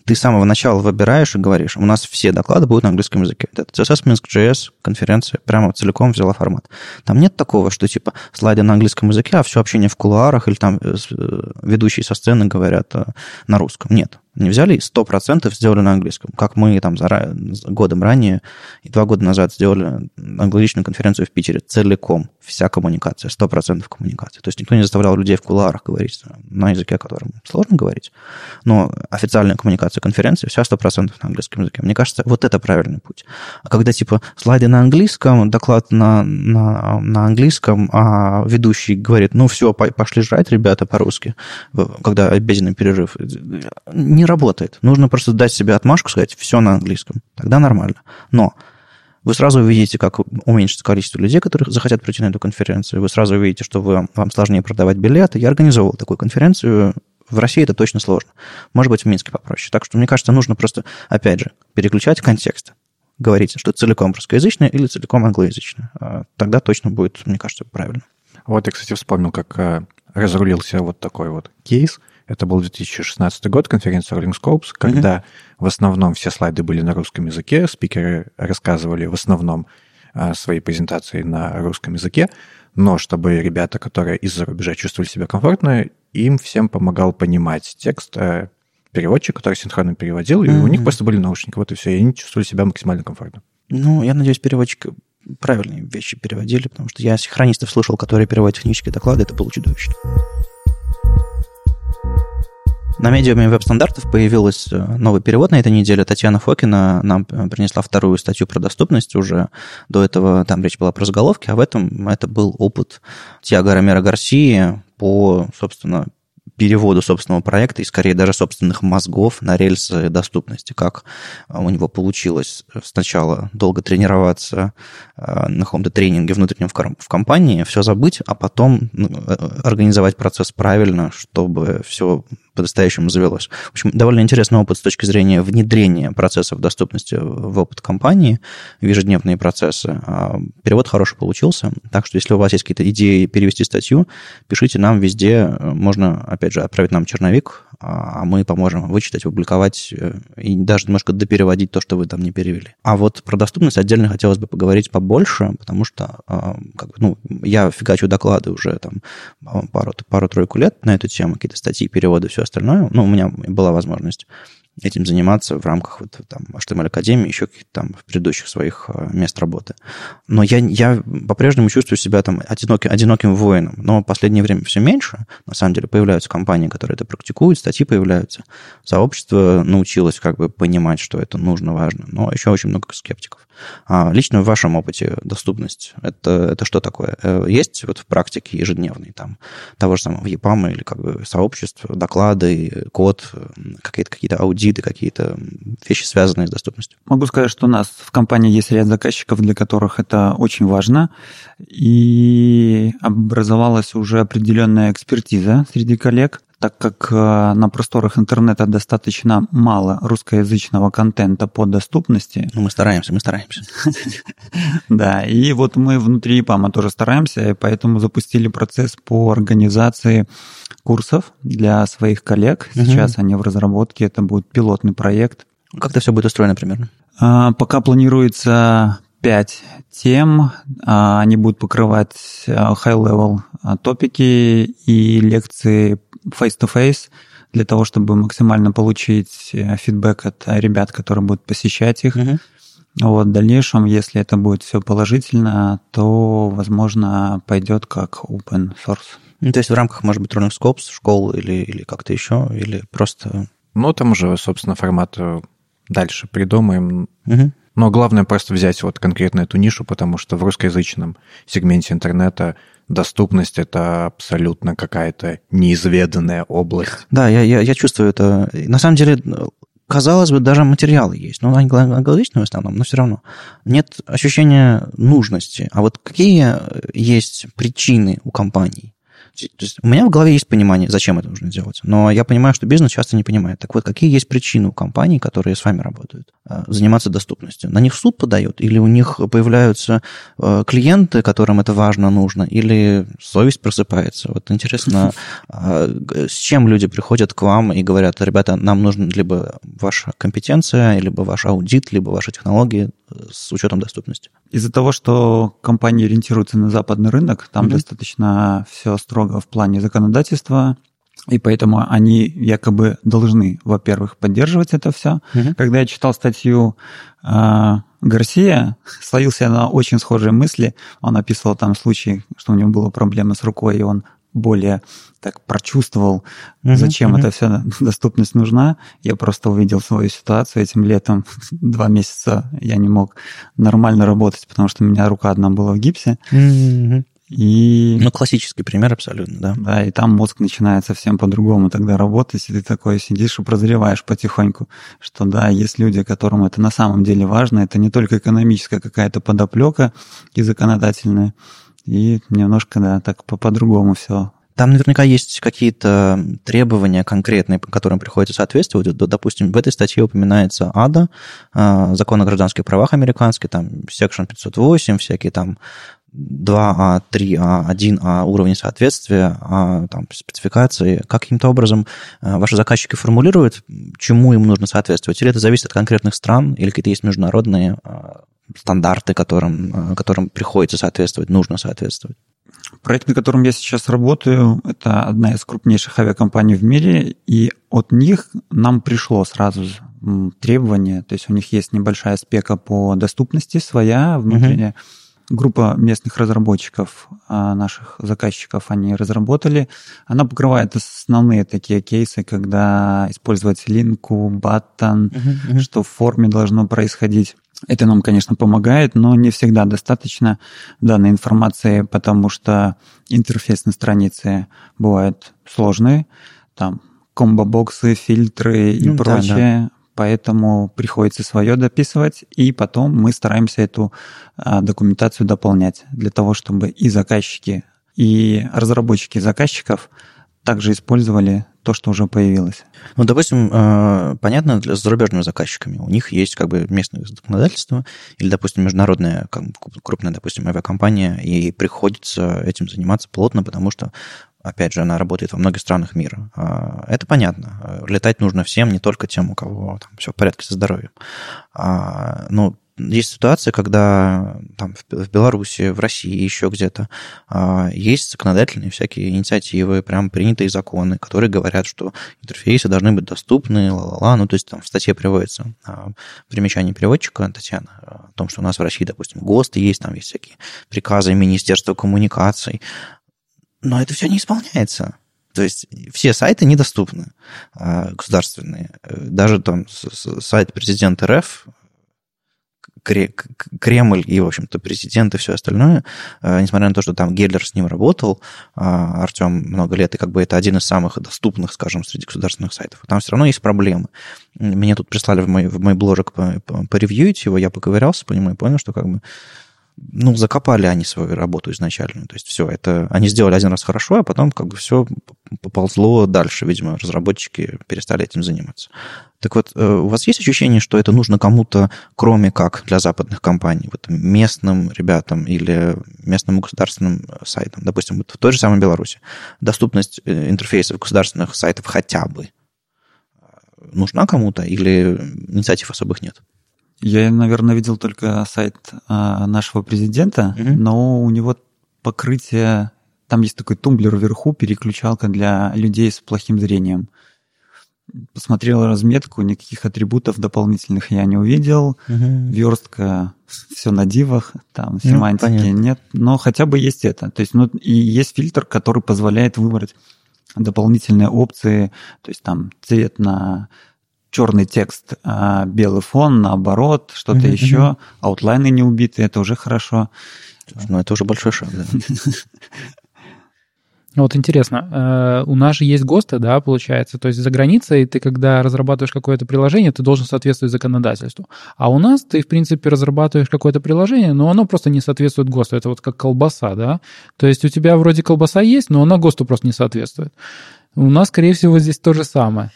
ты с самого начала выбираешь и говоришь, у нас все доклады будут на английском языке. Это CSS Minsk JS конференция прямо целиком взяла формат. Там нет такого, что типа слайды на английском языке, а все общение в кулуарах или там э, э, ведущие со сцены говорят э, на русском. Нет. Не взяли и 100% сделали на английском, как мы там за, годом ранее и два года назад сделали англоязычную конференцию в Питере целиком. Вся коммуникация, 100% коммуникации. То есть никто не заставлял людей в кулуарах говорить на языке, которым сложно говорить, но официальная коммуникация конференции вся 100% на английском языке. Мне кажется, вот это правильный путь. А когда типа слайды на английском, доклад на, на, на английском, а ведущий говорит, ну все, пошли жрать, ребята, по-русски, когда обеденный перерыв, не работает. Нужно просто дать себе отмашку, сказать, все на английском. Тогда нормально. Но вы сразу увидите, как уменьшится количество людей, которые захотят прийти на эту конференцию. Вы сразу увидите, что вы, вам сложнее продавать билеты. Я организовал такую конференцию. В России это точно сложно. Может быть, в Минске попроще. Так что, мне кажется, нужно просто, опять же, переключать контекст. Говорить, что целиком русскоязычное или целиком англоязычное. А тогда точно будет, мне кажется, правильно. Вот я, кстати, вспомнил, как э, разрулился вот такой вот кейс. Это был 2016 год, конференция Rolling Scopes, когда mm-hmm. в основном все слайды были на русском языке, спикеры рассказывали в основном а, свои презентации на русском языке, но чтобы ребята, которые из-за рубежа чувствовали себя комфортно, им всем помогал понимать текст э, переводчик, который синхронно переводил, mm-hmm. и у них просто были наушники, вот и все, и они чувствовали себя максимально комфортно. Ну, я надеюсь, переводчик правильные вещи переводили, потому что я синхронистов слушал, которые переводят технические доклады, это было чудовищно. На медиуме веб-стандартов появился э, новый перевод на этой неделе. Татьяна Фокина нам э, принесла вторую статью про доступность уже. До этого там речь была про заголовки, а в этом это был опыт Тиаго Ромеро Гарсии по, собственно, переводу собственного проекта и, скорее, даже собственных мозгов на рельсы доступности. Как у него получилось сначала долго тренироваться э, на каком-то тренинге внутреннем в компании, все забыть, а потом ну, организовать процесс правильно, чтобы все по-настоящему завелось. В общем, довольно интересный опыт с точки зрения внедрения процессов доступности в опыт компании, в ежедневные процессы. А перевод хороший получился, так что если у вас есть какие-то идеи перевести статью, пишите нам везде, можно, опять же, отправить нам черновик, а мы поможем вычитать, опубликовать э, и даже немножко допереводить то, что вы там не перевели. А вот про доступность отдельно хотелось бы поговорить побольше, потому что а, как, ну, я фигачу доклады уже там пару-тройку пару лет на эту тему, какие-то статьи, переводы, все остальное. Ну, у меня была возможность этим заниматься в рамках вот, там, HTML Академии, еще каких-то там предыдущих своих э, мест работы. Но я, я по-прежнему чувствую себя там одиноким, одиноким воином. Но в последнее время все меньше. На самом деле появляются компании, которые это практикуют, статьи появляются. Сообщество научилось как бы понимать, что это нужно, важно. Но еще очень много скептиков. А лично в вашем опыте доступность, это, это что такое? Э, есть вот в практике ежедневной там того же самого EPAM или как бы сообществ, доклады, код, какие-то какие аудиты, какие-то вещи, связанные с доступностью? Могу сказать, что у нас в компании есть ряд заказчиков, для которых это очень важно, и образовалась уже определенная экспертиза среди коллег так как э, на просторах интернета достаточно мало русскоязычного контента по доступности. Ну, мы стараемся, мы стараемся. Да, и вот мы внутри ИПАМа тоже стараемся, и поэтому запустили процесс по организации курсов для своих коллег. Сейчас они в разработке, это будет пилотный проект. Как это все будет устроено примерно? А, пока планируется пять тем. А, они будут покрывать э, high-level топики и лекции face-to-face для того, чтобы максимально получить э, фидбэк от ребят, которые будут посещать их. Uh-huh. Вот, в дальнейшем, если это будет все положительно, то, возможно, пойдет как open source. Ну, то есть в рамках, может быть, Rolling Scopes, школы или, или как-то еще, или просто... Ну, там уже, собственно, формат э, дальше придумаем. Угу. Но главное просто взять вот конкретно эту нишу, потому что в русскоязычном сегменте интернета доступность это абсолютно какая-то неизведанная область. Да, я, я, я чувствую это. На самом деле, казалось бы, даже материалы есть, но они англоязычные в основном, но все равно. Нет ощущения нужности. А вот какие есть причины у компаний? У меня в голове есть понимание, зачем это нужно делать, но я понимаю, что бизнес часто не понимает. Так вот, какие есть причины у компаний, которые с вами работают, э, заниматься доступностью? На них суд подает, или у них появляются э, клиенты, которым это важно, нужно, или совесть просыпается? Вот интересно, а, с чем люди приходят к вам и говорят, ребята, нам нужна либо ваша компетенция, либо ваш аудит, либо ваши технологии с учетом доступности? Из-за того, что компании ориентируются на западный рынок, там mm-hmm. достаточно все строго в плане законодательства, и поэтому они якобы должны, во-первых, поддерживать это все. Mm-hmm. Когда я читал статью э, Гарсия, словился на очень схожие мысли. Он описывал там случай, что у него была проблема с рукой, и он более так прочувствовал, uh-huh, зачем uh-huh. эта вся доступность нужна. Я просто увидел свою ситуацию этим летом. Два месяца я не мог нормально работать, потому что у меня рука одна была в гипсе. Uh-huh. И... Ну, классический пример абсолютно, да. Да, и там мозг начинает совсем по-другому тогда работать, и ты такой сидишь и прозреваешь потихоньку, что да, есть люди, которым это на самом деле важно, это не только экономическая какая-то подоплека и законодательная, и немножко, да, так по-другому все там наверняка есть какие-то требования конкретные, которым приходится соответствовать. Допустим, в этой статье упоминается АДА, а, закон о гражданских правах американский, там Section 508, всякие там 2А, 3А, 1А уровни соответствия, а, там, спецификации, каким-то образом э, ваши заказчики формулируют, чему им нужно соответствовать? Или это зависит от конкретных стран, или какие-то есть международные стандарты, которым, которым приходится соответствовать, нужно соответствовать? Проект, на котором я сейчас работаю, это одна из крупнейших авиакомпаний в мире, и от них нам пришло сразу требование, то есть у них есть небольшая спека по доступности своя внутренняя. Uh-huh. Группа местных разработчиков, а, наших заказчиков, они разработали. Она покрывает основные такие кейсы, когда использовать линку, баттон, uh-huh, uh-huh. что в форме должно происходить. Это нам, конечно, помогает, но не всегда достаточно данной информации, потому что интерфейс на странице бывает сложный, там комбо-боксы, фильтры и ну, прочее. Да, да. Поэтому приходится свое дописывать, и потом мы стараемся эту а, документацию дополнять для того, чтобы и заказчики, и разработчики заказчиков также использовали то, что уже появилось. Ну, допустим, э, понятно, с зарубежными заказчиками. У них есть как бы местное законодательство или, допустим, международная как, крупная, допустим, авиакомпания, и приходится этим заниматься плотно, потому что опять же, она работает во многих странах мира. А, это понятно. Летать нужно всем, не только тем, у кого там все в порядке со здоровьем. Ну, есть ситуация, когда там, в Беларуси, в России, еще где-то а, есть законодательные всякие инициативы, прям принятые законы, которые говорят, что интерфейсы должны быть доступны, ла-ла-ла. Ну, то есть там в статье приводится а, примечание переводчика Татьяна о том, что у нас в России, допустим, ГОСТы есть, там есть всякие приказы Министерства коммуникаций. Но это все не исполняется. То есть все сайты недоступны а, государственные. Даже там сайт президента РФ Кремль и, в общем-то, президент и все остальное, э, несмотря на то, что там Геллер с ним работал, а, Артем много лет, и как бы это один из самых доступных, скажем, среди государственных сайтов, там все равно есть проблемы. Мне тут прислали в мой, в мой бложек поревьюить его, я поковырялся по нему и понял, что как бы ну, закопали они свою работу изначально. То есть все, это они сделали один раз хорошо, а потом как бы все поползло дальше. Видимо, разработчики перестали этим заниматься. Так вот, э, у вас есть ощущение, что это нужно кому-то, кроме как для западных компаний, вот местным ребятам или местным государственным сайтам, допустим, вот в той же самой Беларуси, доступность э, интерфейсов государственных сайтов хотя бы э, нужна кому-то или инициатив особых нет? Я, наверное, видел только сайт а, нашего президента, угу. но у него покрытие, там есть такой тумблер вверху, переключалка для людей с плохим зрением. Посмотрел разметку, никаких атрибутов дополнительных я не увидел. Угу. Верстка, все на дивах, там ну, семантики ну, нет. Но хотя бы есть это. То есть, ну, и есть фильтр, который позволяет выбрать дополнительные опции, то есть там цвет на черный текст, а белый фон, наоборот, что-то mm-hmm. еще, аутлайны не убиты, это уже хорошо. Ну, это уже большой шаг, да. Вот интересно, э, у нас же есть ГОСТы, да, получается, то есть за границей ты, когда разрабатываешь какое-то приложение, ты должен соответствовать законодательству. А у нас ты, в принципе, разрабатываешь какое-то приложение, но оно просто не соответствует ГОСТу. Это вот как колбаса, да. То есть у тебя вроде колбаса есть, но она ГОСТу просто не соответствует. У нас, скорее всего, здесь то же самое.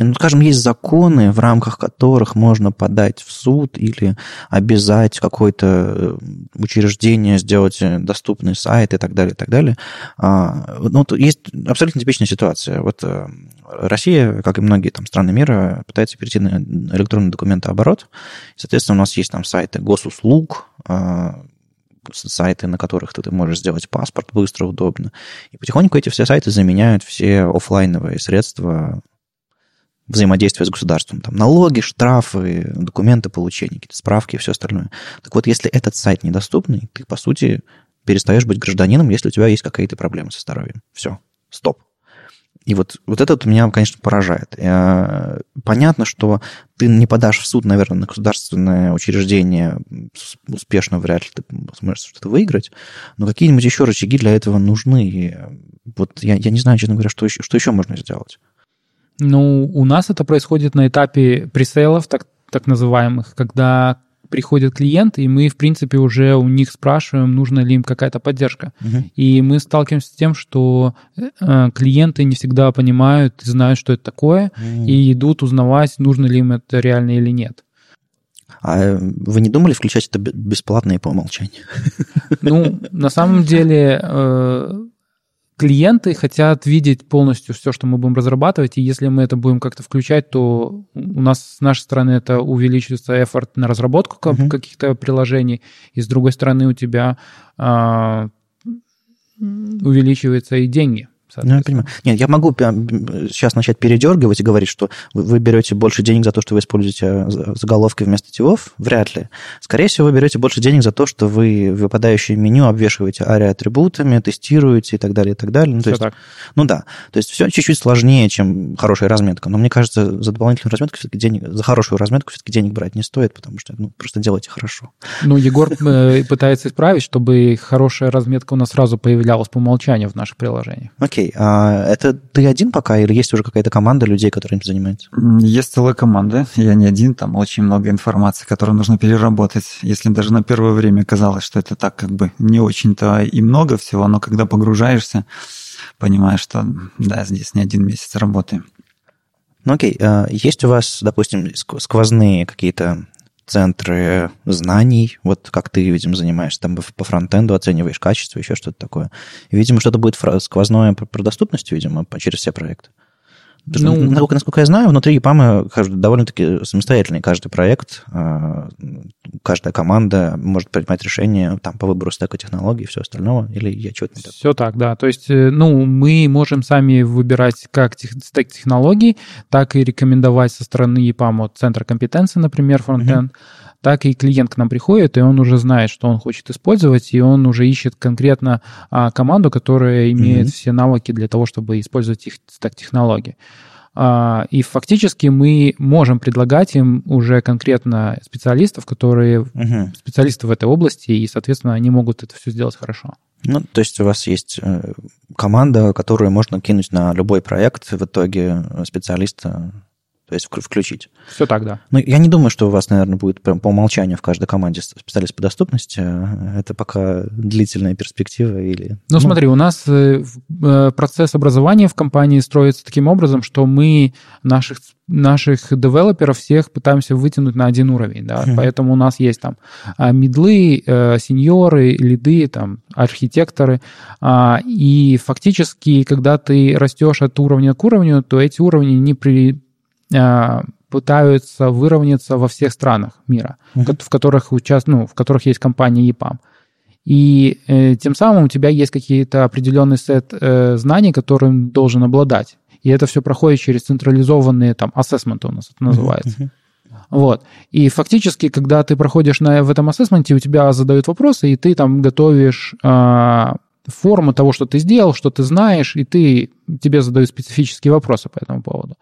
Ну, скажем, есть законы, в рамках которых можно подать в суд или обязать какое-то э, учреждение сделать э, доступный сайт и так далее, и так далее. А, ну, есть абсолютно типичная ситуация. Вот э, Россия, как и многие там страны мира, пытается перейти на электронный документооборот. Соответственно, у нас есть там сайты госуслуг, а, сайты, на которых ты, ты можешь сделать паспорт быстро, удобно. И потихоньку эти все сайты заменяют все офлайновые средства взаимодействия с государством. Там налоги, штрафы, документы получения, какие-то справки и все остальное. Так вот, если этот сайт недоступный, ты, по сути, перестаешь быть гражданином, если у тебя есть какие-то проблемы со здоровьем. Все, стоп. И вот, вот это вот меня, конечно, поражает. Э, понятно, что ты не подашь в суд, наверное, на государственное учреждение успешно, вряд ли ты сможешь что-то выиграть, но какие-нибудь еще рычаги для этого нужны. И вот я, я не знаю, честно говоря, что еще, что еще можно сделать. Ну, у нас это происходит на этапе пресейлов, так, так называемых, когда приходят клиенты, и мы, в принципе, уже у них спрашиваем, нужна ли им какая-то поддержка. Uh-huh. И мы сталкиваемся с тем, что э, клиенты не всегда понимают, знают, что это такое, uh-huh. и идут узнавать, нужно ли им это реально или нет. А вы не думали включать это бесплатно и по умолчанию? Ну, на самом деле, э, клиенты хотят видеть полностью все, что мы будем разрабатывать, и если мы это будем как-то включать, то у нас с нашей стороны это увеличится эфорт на разработку uh-huh. каких-то приложений, и с другой стороны у тебя а, увеличиваются и деньги. Ну, я понимаю. Нет, я могу сейчас начать передергивать и говорить, что вы берете больше денег за то, что вы используете э, заголовки вместо тивов. Вряд ли. Скорее всего, вы берете больше денег за то, что вы выпадающее меню обвешиваете ари-атрибутами, тестируете и так далее, и так далее. Ну, то есть, так. ну да. То есть все чуть-чуть сложнее, чем хорошая разметка. Но мне кажется, за дополнительную разметку все-таки денег, за хорошую разметку все-таки денег брать не стоит, потому что ну, просто делайте хорошо. Ну, Егор э, пытается исправить, чтобы хорошая разметка у нас сразу появлялась по умолчанию в наших приложениях. Окей. А это ты один пока или есть уже какая-то команда людей, которые этим занимаются? Есть целая команда. Я не один, там очень много информации, которую нужно переработать. Если даже на первое время казалось, что это так как бы не очень-то и много всего, но когда погружаешься, понимаешь, что да, здесь не один месяц работы. Ну окей, а есть у вас, допустим, сквозные какие-то центры знаний, вот как ты, видимо, занимаешься, там по фронтенду оцениваешь качество, еще что-то такое. И, видимо, что-то будет сквозное про доступность, видимо, через все проекты. Ну, насколько, насколько я знаю, внутри EPAM довольно-таки самостоятельный каждый проект, а, каждая команда может принимать решение там, по выбору стека технологий и все остальное, или я чего-то не так? Все так, да. То есть, э, ну, мы можем сами выбирать как тех, стек технологий, так и рекомендовать со стороны EPAM от центра компетенции, например, фронтенд, uh-huh так и клиент к нам приходит, и он уже знает, что он хочет использовать, и он уже ищет конкретно а, команду, которая имеет mm-hmm. все навыки для того, чтобы использовать их так технологии. А, и фактически мы можем предлагать им уже конкретно специалистов, которые uh-huh. специалисты в этой области, и, соответственно, они могут это все сделать хорошо. Ну, то есть у вас есть э, команда, которую можно кинуть на любой проект, в итоге специалиста то есть включить. Все так, да. Ну, я не думаю, что у вас, наверное, будет прям по умолчанию в каждой команде специалист по доступности. Это пока длительная перспектива или... Ну, ну смотри, у нас э, э, процесс образования в компании строится таким образом, что мы наших наших девелоперов всех пытаемся вытянуть на один уровень, да, mm-hmm. поэтому у нас есть там а, медлы, э, сеньоры, лиды, там, архитекторы, а, и фактически, когда ты растешь от уровня к уровню, то эти уровни не при пытаются выровняться во всех странах мира, uh-huh. в которых участ... ну, в которых есть компания EPAM. И э, тем самым у тебя есть какие-то определенный сет э, знаний, которым должен обладать. И это все проходит через централизованные там ассессменты у нас это называется. Uh-huh. Вот. И фактически, когда ты проходишь на, в этом ассессменте, у тебя задают вопросы, и ты там готовишь э, форму того, что ты сделал, что ты знаешь, и ты, тебе задают специфические вопросы по этому поводу.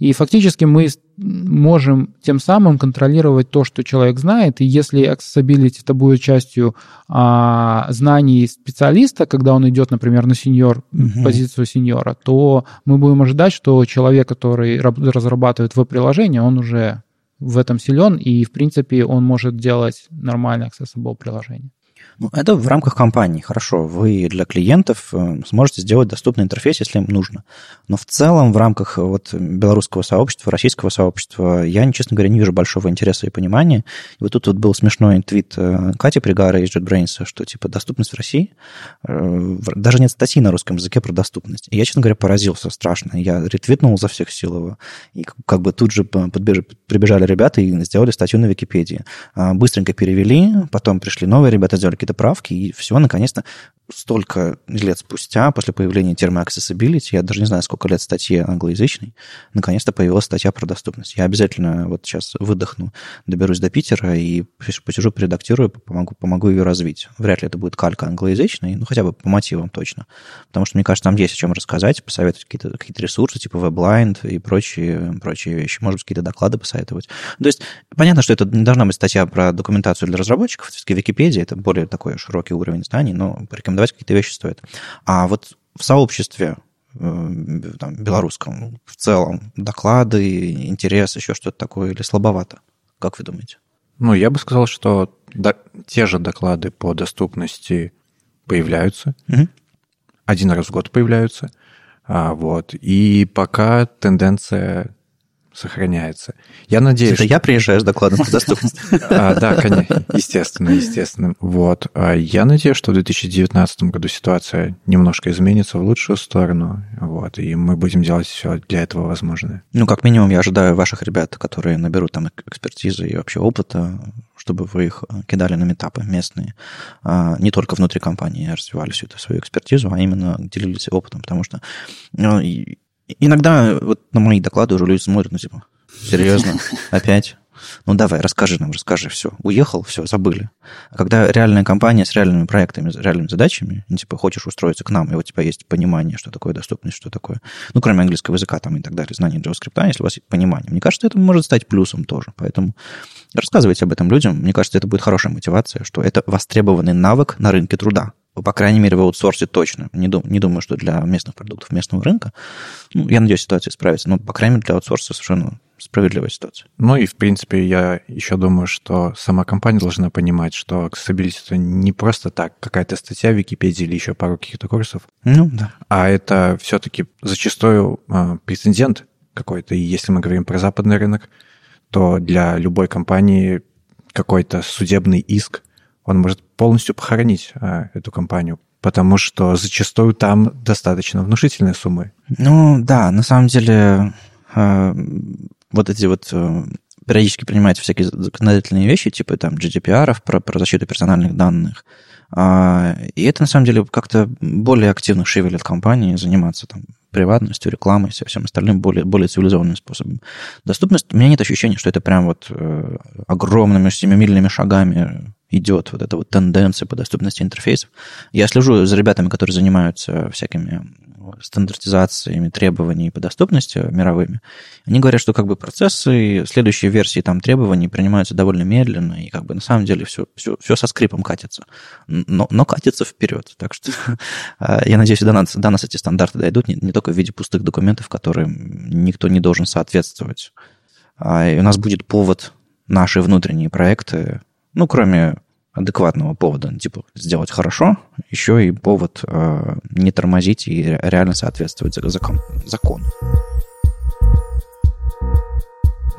И фактически мы можем тем самым контролировать то, что человек знает. И если accessibility это будет частью а, знаний специалиста, когда он идет, например, на сеньор, угу. позицию сеньора, то мы будем ожидать, что человек, который разрабатывает веб-приложение, он уже в этом силен, и, в принципе, он может делать нормальное accessible приложение. Ну, это в рамках компании, хорошо. Вы для клиентов э, сможете сделать доступный интерфейс, если им нужно. Но в целом в рамках э, вот белорусского сообщества, российского сообщества, я, честно говоря, не вижу большого интереса и понимания. И вот тут вот был смешной твит э, Кати Пригара из JetBrains, что типа доступность в России, даже нет статьи на русском языке про доступность. И я, честно говоря, поразился страшно. Я ретвитнул за всех сил его. И как бы тут же прибежали ребята и сделали статью на Википедии. А, быстренько перевели, потом пришли новые ребята, сделали какие-то правки, и все, наконец-то, столько лет спустя, после появления термина accessibility, я даже не знаю, сколько лет статье англоязычной, наконец-то появилась статья про доступность. Я обязательно вот сейчас выдохну, доберусь до Питера и посижу, поредактирую, помогу, помогу ее развить. Вряд ли это будет калька англоязычной, ну, хотя бы по мотивам точно. Потому что, мне кажется, там есть о чем рассказать, посоветовать какие-то какие ресурсы, типа WebLind и прочие, прочие вещи. Может быть, какие-то доклады посоветовать. То есть, понятно, что это не должна быть статья про документацию для разработчиков, все-таки Википедия — это более такой широкий уровень знаний, но порекомендовать рекомендовать какие-то вещи стоит. А вот в сообществе э, там, белорусском в целом доклады, интерес, еще что-то такое или слабовато? Как вы думаете? Ну, я бы сказал, что да, те же доклады по доступности появляются. Угу. Один раз в год появляются. А, вот. И пока тенденция сохраняется. Я надеюсь... Это что... я приезжаю с докладом по доступности. А, да, конечно, естественно, естественно. Вот. А я надеюсь, что в 2019 году ситуация немножко изменится в лучшую сторону, вот, и мы будем делать все для этого возможное. Ну, как минимум, я ожидаю ваших ребят, которые наберут там экспертизы и вообще опыта, чтобы вы их э, кидали на метапы местные, а, не только внутри компании развивали всю эту свою экспертизу, а именно делились опытом, потому что ну, иногда вот на мои доклады уже люди смотрят, ну, типа, серьезно, опять? Ну, давай, расскажи нам, расскажи, все. Уехал, все, забыли. А когда реальная компания с реальными проектами, с реальными задачами, ну, типа, хочешь устроиться к нам, и у тебя есть понимание, что такое доступность, что такое, ну, кроме английского языка там и так далее, знание JavaScript, если у вас есть понимание, мне кажется, это может стать плюсом тоже. Поэтому рассказывайте об этом людям. Мне кажется, это будет хорошая мотивация, что это востребованный навык на рынке труда по крайней мере, в аутсорсе точно. Не, дум, не думаю, что для местных продуктов местного рынка. Ну, я надеюсь, ситуация справится. Но, по крайней мере, для аутсорса совершенно справедливая ситуация. Ну и, в принципе, я еще думаю, что сама компания должна понимать, что accessibility — это не просто так, какая-то статья в Википедии или еще пару каких-то курсов. Ну, да. А это все-таки зачастую э, прецедент какой-то. И если мы говорим про западный рынок, то для любой компании какой-то судебный иск — он может полностью похоронить а, эту компанию, потому что зачастую там достаточно внушительные суммы. Ну да, на самом деле э, вот эти вот э, периодически принимаются всякие законодательные вещи, типа там GDPR, про, про защиту персональных данных. А, и это, на самом деле, как-то более активно шевелит компании заниматься там приватностью, рекламой, и всем остальным более, более цивилизованным способом. Доступность, у меня нет ощущения, что это прям вот э, огромными семимильными шагами идет вот эта вот тенденция по доступности интерфейсов. Я слежу за ребятами, которые занимаются всякими стандартизациями требований по доступности мировыми. Они говорят, что как бы процессы, следующие версии там требований принимаются довольно медленно, и как бы на самом деле все, все, все со скрипом катится. Но, но катится вперед. Так что а, я надеюсь, до нас, до нас эти стандарты дойдут не, не только в виде пустых документов, которым никто не должен соответствовать. А, и у нас будет повод наши внутренние проекты ну, кроме адекватного повода, типа сделать хорошо, еще и повод э, не тормозить и реально соответствовать закон, закону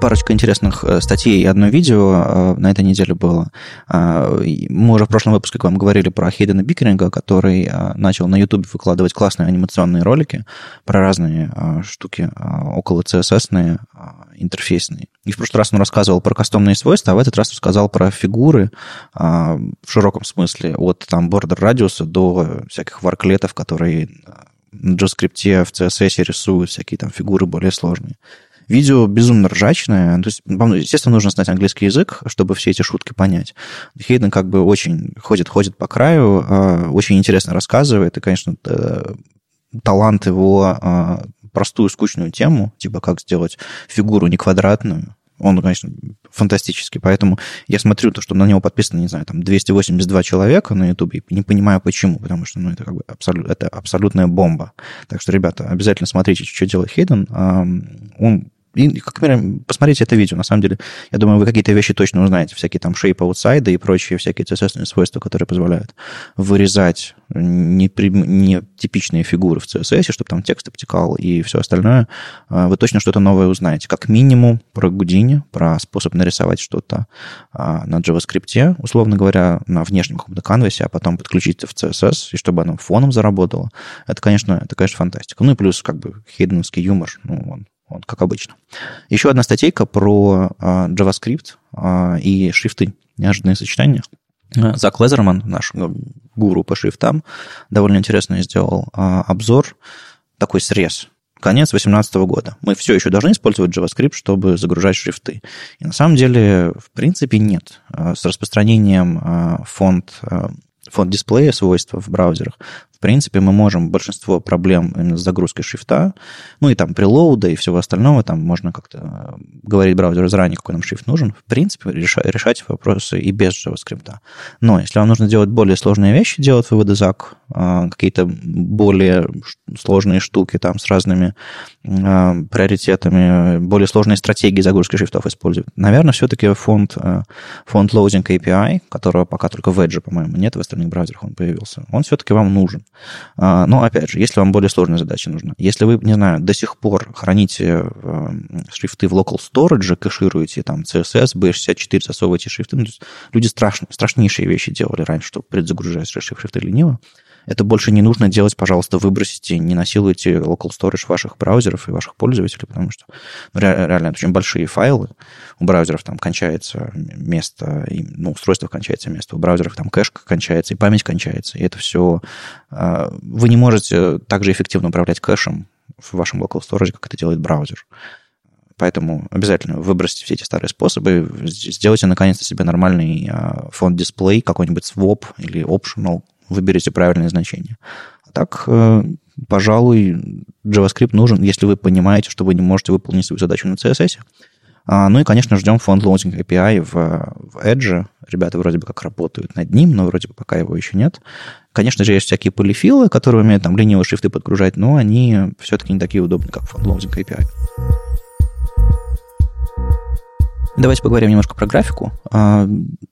парочка интересных э, статей и одно видео э, на этой неделе было. А, мы уже в прошлом выпуске к вам говорили про Хейдена Бикеринга, который э, начал на YouTube выкладывать классные анимационные ролики про разные штуки около CSS-ные, интерфейсные. И в прошлый раз он рассказывал про кастомные свойства, а в этот раз рассказал про фигуры в широком смысле, от там бордер радиуса до всяких варклетов, которые на JavaScript в CSS рисуют всякие там фигуры более сложные. Видео безумно ржачное. То есть, естественно, нужно знать английский язык, чтобы все эти шутки понять. Хейден как бы очень ходит, ходит по краю, а, очень интересно рассказывает. И, конечно, талант его а, простую, скучную тему, типа как сделать фигуру не квадратную, он, конечно, фантастический. Поэтому я смотрю то, что на него подписано, не знаю, там 282 человека на YouTube, и не понимаю почему, потому что, ну, это как бы абсолют, это абсолютная бомба. Так что, ребята, обязательно смотрите, что делает Хейден. Он и, как минимум, посмотрите это видео. На самом деле, я думаю, вы какие-то вещи точно узнаете. Всякие там shape outside и прочие всякие CSS свойства, которые позволяют вырезать нетипичные фигуры в CSS, чтобы там текст обтекал и все остальное. А, вы точно что-то новое узнаете. Как минимум про Гудини, про способ нарисовать что-то а, на JavaScript, условно говоря, на внешнем каком-то канвасе, а потом подключить в CSS, и чтобы оно фоном заработало. Это, конечно, это, конечно, фантастика. Ну и плюс как бы хейденовский юмор, ну, он вот, как обычно. Еще одна статейка про uh, JavaScript uh, и шрифты. Неожиданные сочетания. Зак Лезерман, наш гуру по шрифтам, довольно интересно сделал обзор, такой срез. Конец 2018 года. Мы все еще должны использовать JavaScript, чтобы загружать шрифты. И на самом деле, в принципе, нет. С распространением фонд фонд дисплея свойства в браузерах принципе, мы можем большинство проблем именно с загрузкой шрифта, ну и там прилоуда и всего остального, там можно как-то говорить браузеру заранее, какой нам шрифт нужен, в принципе, решать, вопросы и без JavaScript. Но если вам нужно делать более сложные вещи, делать выводы ZAC, а, какие-то более сложные штуки там с разными э, приоритетами, более сложные стратегии загрузки шрифтов используют. Наверное, все-таки фонд, э, фонд Loading API, которого пока только в Edge, по-моему, нет, в остальных браузерах он появился, он все-таки вам нужен. Э, но, опять же, если вам более сложная задача нужна, если вы, не знаю, до сих пор храните э, шрифты в local storage, кэшируете там CSS, B64, засовываете шрифты, ну, люди страшные, страшнейшие вещи делали раньше, чтобы предзагружать шрифты лениво, это больше не нужно делать, пожалуйста, выбросите, не насилуйте local storage ваших браузеров и ваших пользователей, потому что ну, реально это очень большие файлы. У браузеров там кончается место, и, ну, устройство кончается место, у браузеров там кэш кончается, и память кончается. И это все... А, вы не можете так же эффективно управлять кэшем в вашем local storage, как это делает браузер. Поэтому обязательно выбросьте все эти старые способы, сделайте наконец-то себе нормальный а, фонд дисплей, какой-нибудь swap или optional, выберете правильное значение. А так, э, пожалуй, JavaScript нужен, если вы понимаете, что вы не можете выполнить свою задачу на CSS. А, ну и, конечно, ждем фонд Loading API в, в Edge. Ребята вроде бы как работают над ним, но вроде бы пока его еще нет. Конечно же, есть всякие полифилы, которые умеют там ленивые шрифты подгружать, но они все-таки не такие удобные, как фонд Loading API. Давайте поговорим немножко про графику. А,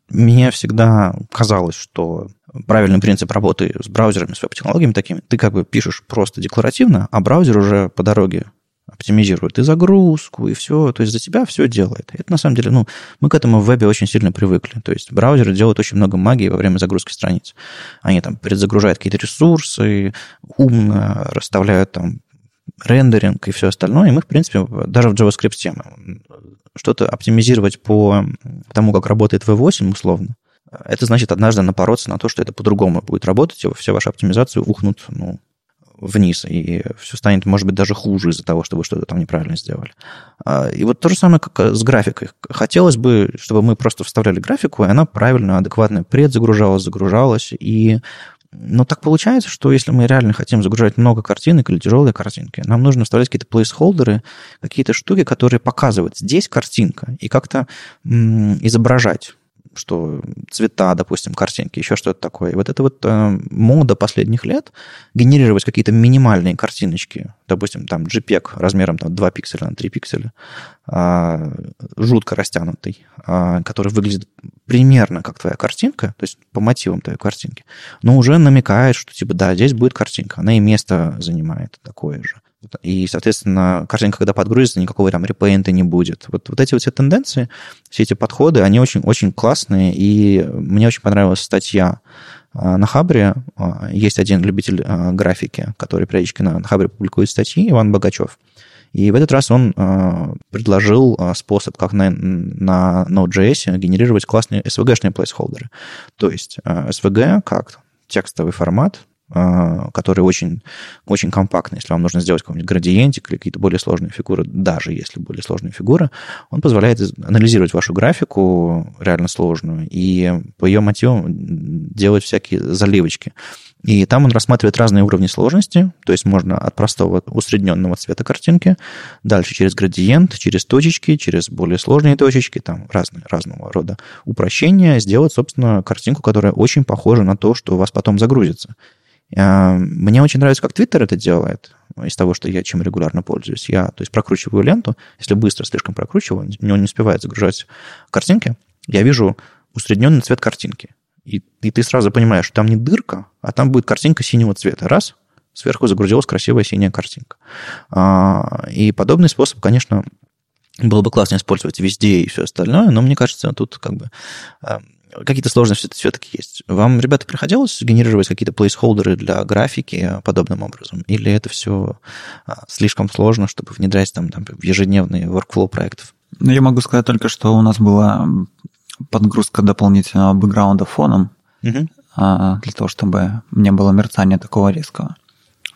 мне всегда казалось, что правильный принцип работы с браузерами, с веб-технологиями такими, ты как бы пишешь просто декларативно, а браузер уже по дороге оптимизирует и загрузку, и все, то есть за тебя все делает. Это на самом деле, ну, мы к этому в вебе очень сильно привыкли. То есть браузеры делают очень много магии во время загрузки страниц. Они там предзагружают какие-то ресурсы, умно расставляют там рендеринг и все остальное, и мы, в принципе, даже в JavaScript что-то оптимизировать по тому, как работает V8, условно, это значит однажды напороться на то, что это по-другому будет работать, и все ваши оптимизации ухнут ну, вниз, и все станет, может быть, даже хуже из-за того, что вы что-то там неправильно сделали. А, и вот то же самое, как с графикой. Хотелось бы, чтобы мы просто вставляли графику, и она правильно, адекватно предзагружалась, загружалась, и но так получается, что если мы реально хотим загружать много картинок или тяжелые картинки, нам нужно вставлять какие-то плейсхолдеры, какие-то штуки, которые показывают, здесь картинка, и как-то изображать что цвета, допустим, картинки, еще что-то такое. И вот это вот э, мода последних лет генерировать какие-то минимальные картиночки, допустим, там JPEG размером там, 2 пикселя на 3 пикселя, э, жутко растянутый, э, который выглядит примерно как твоя картинка, то есть по мотивам твоей картинки, но уже намекает, что типа да, здесь будет картинка, она и место занимает такое же. И, соответственно, картинка, когда подгрузится, никакого там репейнта не будет. Вот, вот эти вот все тенденции, все эти подходы, они очень-очень классные, и мне очень понравилась статья а, на Хабре. А, есть один любитель а, графики, который периодически на Хабре публикует статьи, Иван Богачев. И в этот раз он предложил способ, как на, на Node.js генерировать классные SVG-шные плейсхолдеры. То есть SVG как текстовый формат, а, который очень, очень компактный. Если вам нужно сделать какой-нибудь градиентик или какие-то более сложные фигуры, даже если более сложные фигуры, он позволяет анализировать вашу графику реально сложную и по ее мотивам делать всякие заливочки. И там он рассматривает разные уровни сложности, то есть можно от простого усредненного цвета картинки, дальше через градиент, через точечки, через более сложные точечки, там разные, разного рода упрощения, сделать, собственно, картинку, которая очень похожа на то, что у вас потом загрузится. А, мне очень нравится, как Twitter это делает, из того, что я чем регулярно пользуюсь. Я, то есть, прокручиваю ленту, если быстро слишком прокручиваю, мне он не успевает загружать картинки, я вижу усредненный цвет картинки. И, и ты сразу понимаешь, что там не дырка, а там будет картинка синего цвета. Раз, сверху загрузилась красивая синяя картинка. А, и подобный способ, конечно, было бы классно использовать везде и все остальное, но мне кажется, тут как бы а, какие-то сложности все-таки есть. Вам, ребята, приходилось генерировать какие-то плейсхолдеры для графики подобным образом? Или это все а, слишком сложно, чтобы внедрять там, там в ежедневные workflow проектов? Ну, я могу сказать только, что у нас была подгрузка дополнительного бэкграунда фоном, угу. для того, чтобы не было мерцания такого резкого.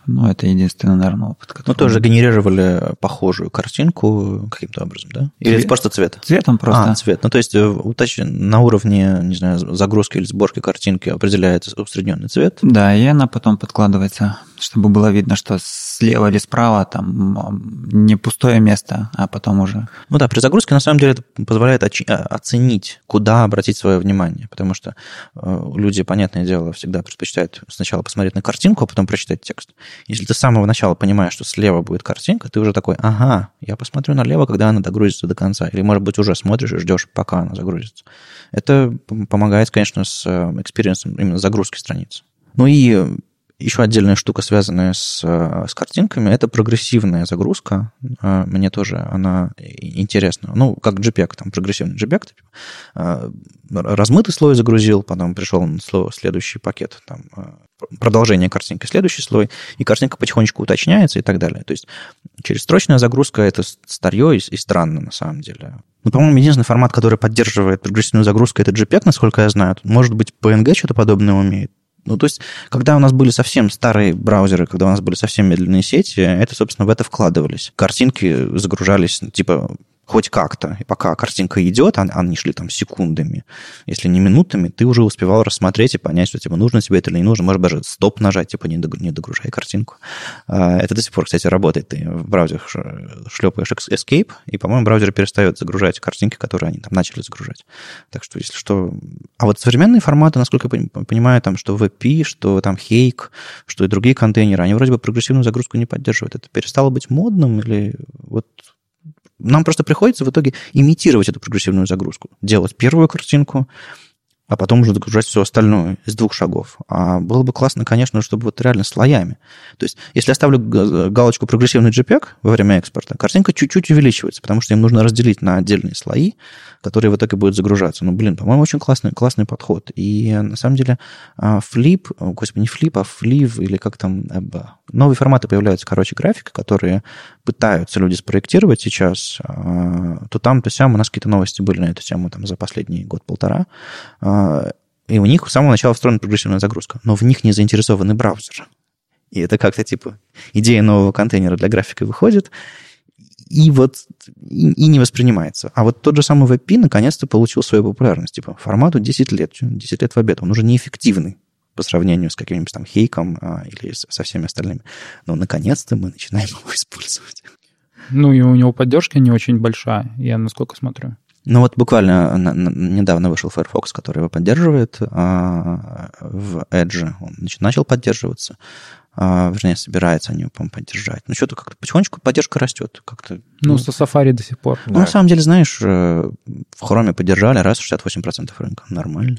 Ну, это единственный, наверное, опыт. Который... Ну, тоже генерировали похожую картинку каким-то образом, да? Или цвет. просто цвет? Цветом просто. А, цвет. Ну, то есть э, на уровне, не знаю, загрузки или сборки картинки определяется усредненный цвет? Да, и она потом подкладывается Чтобы было видно, что слева или справа там не пустое место, а потом уже... Ну да, при загрузке на самом деле это позволяет а, оценить, куда обратить свое внимание, потому что э, люди, понятное дело, всегда предпочитают сначала посмотреть на картинку, а потом прочитать текст. Если ты с самого начала понимаешь, что слева будет картинка, ты уже такой, ага, я посмотрю налево, когда она догрузится до конца. Или, может быть, уже смотришь и ждешь, пока она загрузится. Это помогает, конечно, с э, экспириенсом именно загрузки страниц. Ну и еще отдельная штука, связанная с, э, с картинками, это прогрессивная загрузка. Э, мне тоже она интересна. Ну, как JPEG, там прогрессивный JPEG. Типа, э, размытый слой загрузил, потом пришел следующий пакет, там, продолжение картинки, следующий слой, и картинка потихонечку уточняется и так далее. То есть через строчная загрузка это старье и, и странно на самом деле. Ну, по-моему, единственный формат, который поддерживает прогрессивную загрузку, это JPEG, насколько я знаю. Может быть, PNG что-то подобное умеет. Ну, то есть, когда у нас были совсем старые браузеры, когда у нас были совсем медленные сети, это, собственно, в это вкладывались. Картинки загружались, типа, хоть как-то. И пока картинка идет, они шли там секундами, если не минутами, ты уже успевал рассмотреть и понять, что типа нужно тебе это или не нужно. Может даже стоп нажать, типа не догружай картинку. А, это до сих пор, кстати, работает. Ты в браузерах шлепаешь Escape, и, по-моему, браузер перестает загружать картинки, которые они там начали загружать. Так что, если что... А вот современные форматы, насколько я понимаю, там, что WebP, что там Hake, что и другие контейнеры, они вроде бы прогрессивную загрузку не поддерживают. Это перестало быть модным или вот нам просто приходится в итоге имитировать эту прогрессивную загрузку. Делать первую картинку, а потом уже загружать все остальное из двух шагов. А было бы классно, конечно, чтобы вот реально слоями. То есть, если я ставлю галочку прогрессивный JPEG во время экспорта, картинка чуть-чуть увеличивается, потому что им нужно разделить на отдельные слои, которые в итоге будут загружаться. Ну, блин, по-моему, очень классный, классный подход. И на самом деле флип, господи, не флип, а флив, или как там, новые форматы появляются, короче, графика, которые пытаются люди спроектировать сейчас, а, то там, то сям у нас какие-то новости были на эту тему там за последний год-полтора, а, и у них с самого начала встроена прогрессивная загрузка, но в них не заинтересованы браузеры. И это как-то типа идея нового контейнера для графики выходит, и вот и, и не воспринимается. А вот тот же самый WebP наконец-то получил свою популярность. Типа формату 10 лет, 10 лет в обед. Он уже неэффективный по сравнению с каким-нибудь там хейком а, или со всеми остальными. Но наконец-то мы начинаем его использовать. Ну и у него поддержка не очень большая, я насколько смотрю. Ну вот буквально недавно вышел Firefox, который его поддерживает. А, в Edge он начал поддерживаться. А, вернее, собирается они его, по-моему, поддержать. Ну, что-то как-то потихонечку поддержка растет. Как-то, ну, ну, со Safari до сих пор. Ну, да. на самом деле, знаешь, э, в Chrome поддержали раз 68% рынка. Нормально.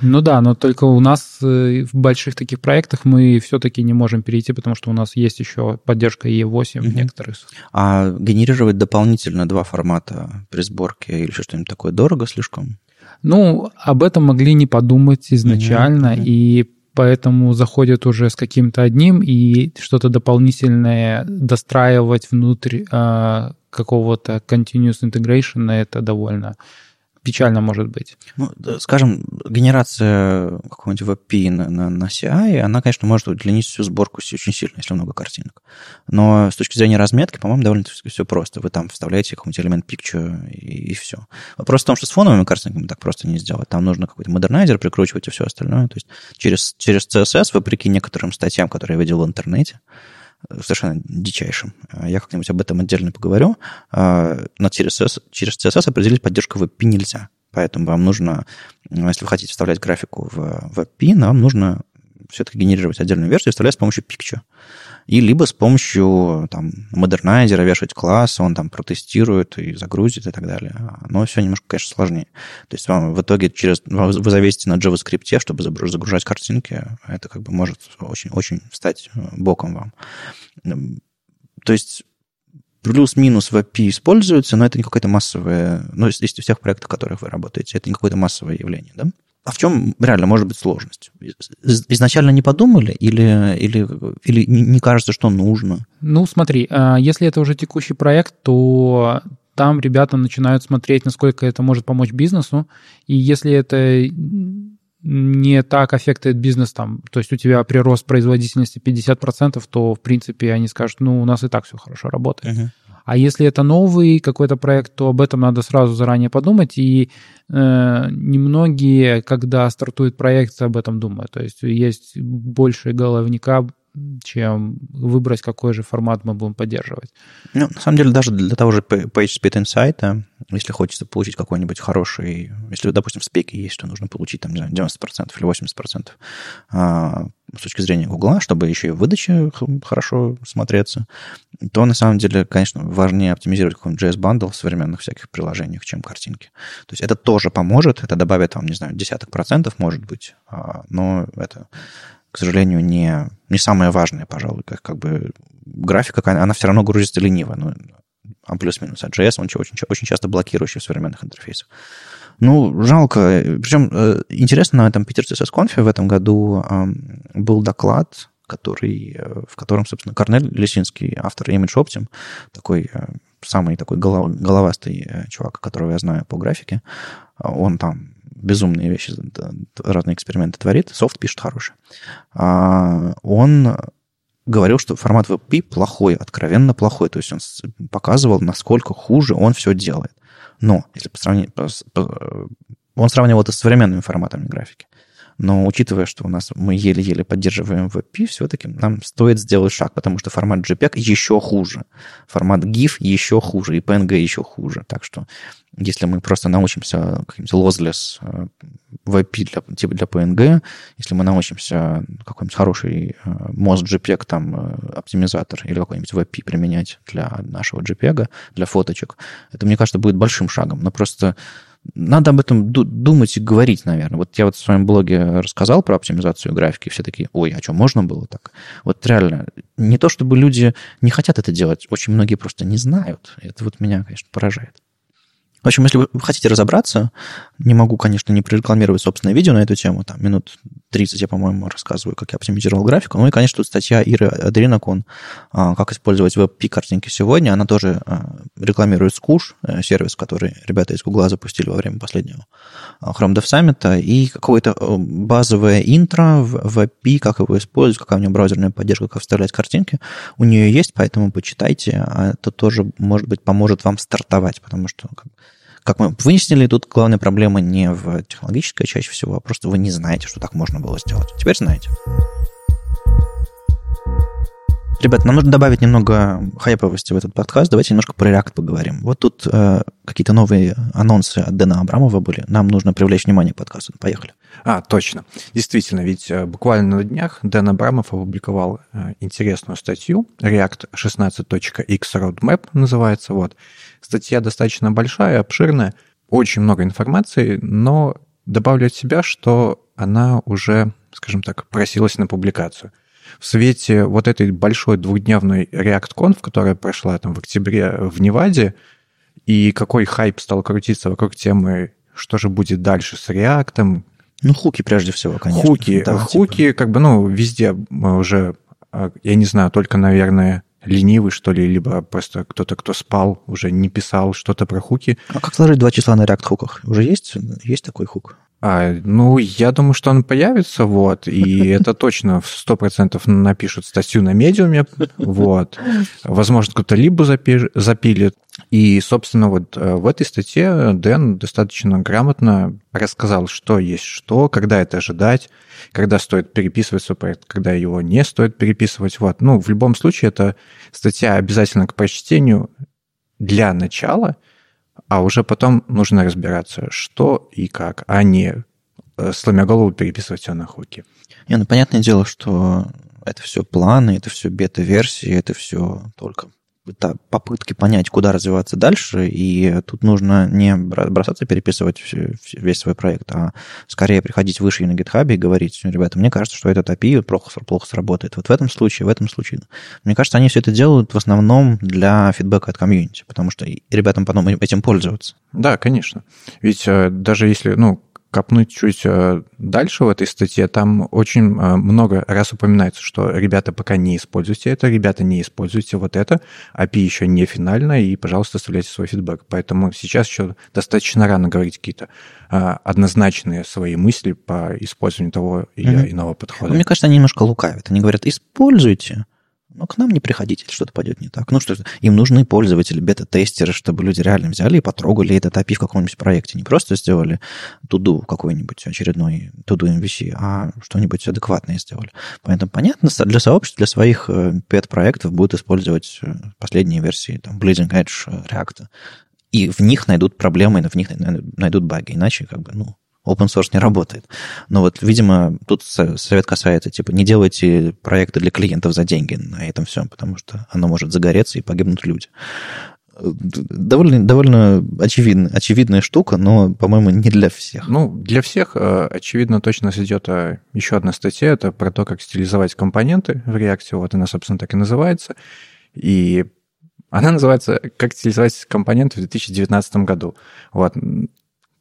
Ну да, но только у нас э, в больших таких проектах мы все-таки не можем перейти, потому что у нас есть еще поддержка E8 угу. в некоторых. А генерировать дополнительно два формата при сборке или что-нибудь такое дорого слишком? Ну, об этом могли не подумать изначально, угу. и поэтому заходят уже с каким-то одним, и что-то дополнительное достраивать внутрь э, какого-то continuous integration, это довольно печально может быть. Ну, скажем, генерация какого-нибудь WebP на, на, на CI, она, конечно, может удлинить всю сборку очень сильно, если много картинок. Но с точки зрения разметки, по-моему, довольно все просто. Вы там вставляете какой-нибудь элемент picture и, и все. Вопрос в том, что с фоновыми картинками так просто не сделать. Там нужно какой-то модернайзер прикручивать и все остальное. То есть через, через CSS, вопреки некоторым статьям, которые я видел в интернете, совершенно дичайшим. Я как-нибудь об этом отдельно поговорю. А, но через CSS, через CSS определить поддержку WebP нельзя. Поэтому вам нужно, если вы хотите вставлять графику в WebP, вам нужно все-таки генерировать отдельную версию, вставлять с помощью Picture и либо с помощью там, модернайзера вешать класс, он там протестирует и загрузит и так далее. Но все немножко, конечно, сложнее. То есть вам в итоге через вы зависите на JavaScript, чтобы загружать картинки. Это как бы может очень-очень стать э, боком вам. То есть плюс-минус в API используется, но это не какое-то массовое, ну, из, из всех проектов, в которых вы работаете, это не какое-то массовое явление, да? А в чем реально может быть сложность? Изначально не подумали или, или, или не кажется, что нужно? Ну, смотри, а, если это уже текущий проект, то там ребята начинают смотреть, насколько это может помочь бизнесу. И если это не так аффектует бизнес, там, то есть у тебя прирост производительности 50%, то, в принципе, они скажут, ну, у нас и так все хорошо работает. Uh-huh. А если это новый какой-то проект, то об этом надо сразу заранее подумать. И э, немногие, когда стартует проект, об этом думают. То есть есть больше головника чем выбрать, какой же формат мы будем поддерживать. Ну, на самом деле, даже для того же PageSpeed Insight, если хочется получить какой-нибудь хороший, если, допустим, в спеке есть, что нужно получить, там, не знаю, 90% или 80% а, с точки зрения Гугла, чтобы еще и в выдаче хорошо смотреться, то на самом деле, конечно, важнее оптимизировать какой-нибудь JS-бандл в современных всяких приложениях, чем картинки. То есть это тоже поможет, это добавит вам, не знаю, десяток процентов, может быть, а, но это к сожалению, не, не самое важное, пожалуй. Как, как бы графика, она все равно грузится лениво. Ну, а плюс-минус. А JS, он очень, очень часто блокирующий в современных интерфейсах. Ну, жалко. Причем э, интересно, на этом Питер CSS в этом году был доклад, который, э, в котором, собственно, Корнель Лисинский, автор Image Optim, такой э, самый такой головастый чувак, которого я знаю по графике, он там безумные вещи, разные эксперименты творит, софт пишет хороший. А, он говорил, что формат WebP плохой, откровенно плохой. То есть он показывал, насколько хуже он все делает. Но если по сравнению... Он сравнивал это с современными форматами графики. Но учитывая, что у нас мы еле-еле поддерживаем WebP, все-таки нам стоит сделать шаг, потому что формат JPEG еще хуже. Формат GIF еще хуже, и PNG еще хуже. Так что если мы просто научимся каким-то lossless WebP для, типа для PNG, если мы научимся какой-нибудь хороший э, MOS JPEG там э, оптимизатор или какой-нибудь WebP применять для нашего JPEG, для фоточек, это, мне кажется, будет большим шагом. Но просто надо об этом думать и говорить, наверное. Вот я вот в своем блоге рассказал про оптимизацию графики, все такие, ой, а что, можно было так? Вот реально, не то чтобы люди не хотят это делать, очень многие просто не знают. Это вот меня, конечно, поражает. В общем, если вы хотите разобраться, не могу, конечно, не прорекламировать собственное видео на эту тему, там минут 30 я, по-моему, рассказываю, как я оптимизировал графику. Ну и, конечно, тут статья Иры Адринакон «Как использовать веб-пи-картинки сегодня». Она тоже а, рекламирует Скуш, э, сервис, который ребята из Гугла запустили во время последнего а, Chrome Dev Summit, и какое-то э, базовое интро в веб-пи, как его использовать, какая у нее браузерная поддержка, как вставлять картинки. У нее есть, поэтому почитайте. А это тоже, может быть, поможет вам стартовать, потому что как мы выяснили, тут главная проблема не в технологической чаще всего, а просто вы не знаете, что так можно было сделать. Теперь знаете. Ребят, нам нужно добавить немного хайповости в этот подкаст. Давайте немножко про React поговорим. Вот тут э, какие-то новые анонсы от Дэна Абрамова были. Нам нужно привлечь внимание к подкасту. Поехали. А, точно. Действительно, ведь э, буквально на днях Дэн Абрамов опубликовал э, интересную статью. React 16.x Roadmap называется. Вот. Статья достаточно большая, обширная, очень много информации, но добавлю от себя, что она уже, скажем так, просилась на публикацию – в свете вот этой большой двухдневной ReactConf, которая прошла там в октябре в Неваде, и какой хайп стал крутиться вокруг темы, что же будет дальше с React. Ну, хуки прежде всего, конечно. Хуки, да, хуки, типа... как бы, ну, везде уже, а, я не знаю, только, наверное, ленивый, что ли, либо просто кто-то, кто спал, уже не писал что-то про хуки. А как сложить два числа на React-хуках? Уже есть, есть такой хук? А, ну, я думаю, что он появится, вот, и это точно в 100% напишут статью на медиуме, вот. Возможно, кто-то либо запилит. И, собственно, вот э, в этой статье Дэн достаточно грамотно рассказал, что есть что, когда это ожидать, когда стоит переписывать свой проект, когда его не стоит переписывать. Вот. Ну, в любом случае, это статья обязательно к прочтению для начала – а уже потом нужно разбираться, что и как, а не э, сломя голову переписывать все на хуки. Не, ну понятное дело, что это все планы, это все бета-версии, это все только это попытки понять, куда развиваться дальше, и тут нужно не бросаться переписывать весь свой проект, а скорее приходить выше на GitHub и говорить, ребята, мне кажется, что этот API плохо, плохо сработает. Вот в этом случае, в этом случае. Мне кажется, они все это делают в основном для фидбэка от комьюнити, потому что ребятам потом этим пользоваться. Да, конечно. Ведь э, даже если, ну, копнуть чуть э, дальше в этой статье, там очень э, много раз упоминается, что ребята пока не используйте это, ребята не используйте вот это, API еще не финальная, и, пожалуйста, оставляйте свой фидбэк. Поэтому сейчас еще достаточно рано говорить какие-то э, однозначные свои мысли по использованию того или mm-hmm. иного подхода. Мне кажется, они немножко лукавят. Они говорят, используйте, Ну, к нам не приходите, что-то пойдет не так. Ну, что им нужны пользователи, бета-тестеры, чтобы люди реально взяли и потрогали этот API в каком-нибудь проекте. Не просто сделали туду какой-нибудь очередной туду MVC, а что-нибудь адекватное сделали. Поэтому, понятно, для сообществ, для своих пет-проектов будут использовать последние версии там, Bleeding Edge React. И в них найдут проблемы, в них найдут баги. Иначе, как бы, ну, open source не работает. Но вот, видимо, тут совет касается, типа, не делайте проекты для клиентов за деньги на этом всем, потому что оно может загореться и погибнут люди. Довольно, довольно очевидно, очевидная штука, но, по-моему, не для всех. Ну, для всех, э, очевидно, точно идет э, еще одна статья, это про то, как стилизовать компоненты в React. Вот она, собственно, так и называется. И она называется «Как стилизовать компоненты в 2019 году». Вот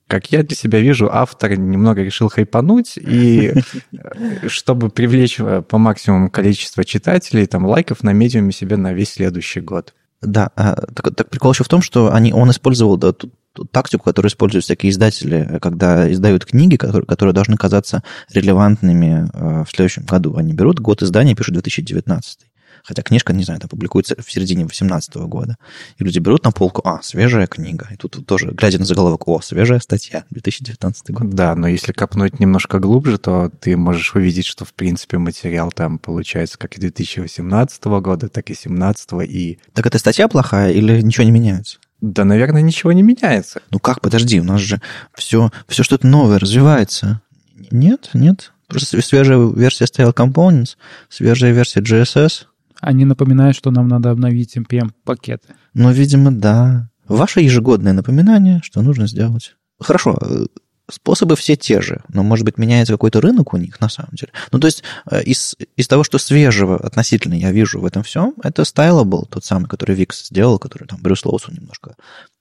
как я для себя вижу, автор немного решил хайпануть, и э, чтобы привлечь э, по максимуму количество читателей, там, лайков на медиуме себе на весь следующий год. Да, а, так, так прикол еще в том, что они, он использовал да, ту, ту тактику, которую используют всякие издатели, когда издают книги, которые, которые должны казаться релевантными э, в следующем году. Они берут год издания и пишут 2019. Хотя книжка, не знаю, это публикуется в середине 2018 года. И люди берут на полку, а, свежая книга. И тут тоже, глядя на заголовок, о, свежая статья, 2019 год. Да, но если копнуть немножко глубже, то ты можешь увидеть, что, в принципе, материал там получается как и 2018 года, так и 2017 и... Так эта статья плохая или ничего не меняется? Да, наверное, ничего не меняется. Ну как, подожди, у нас же все, все что-то новое развивается. Нет, нет. Просто свежая версия Style Components, свежая версия GSS, они напоминают, что нам надо обновить NPM-пакеты. Ну, видимо, да. Ваше ежегодное напоминание, что нужно сделать. Хорошо, э, способы все те же, но, может быть, меняется какой-то рынок у них на самом деле. Ну, то есть э, из, из того, что свежего относительно я вижу в этом всем, это Stylable, тот самый, который Викс сделал, который там Брюс Лоусон немножко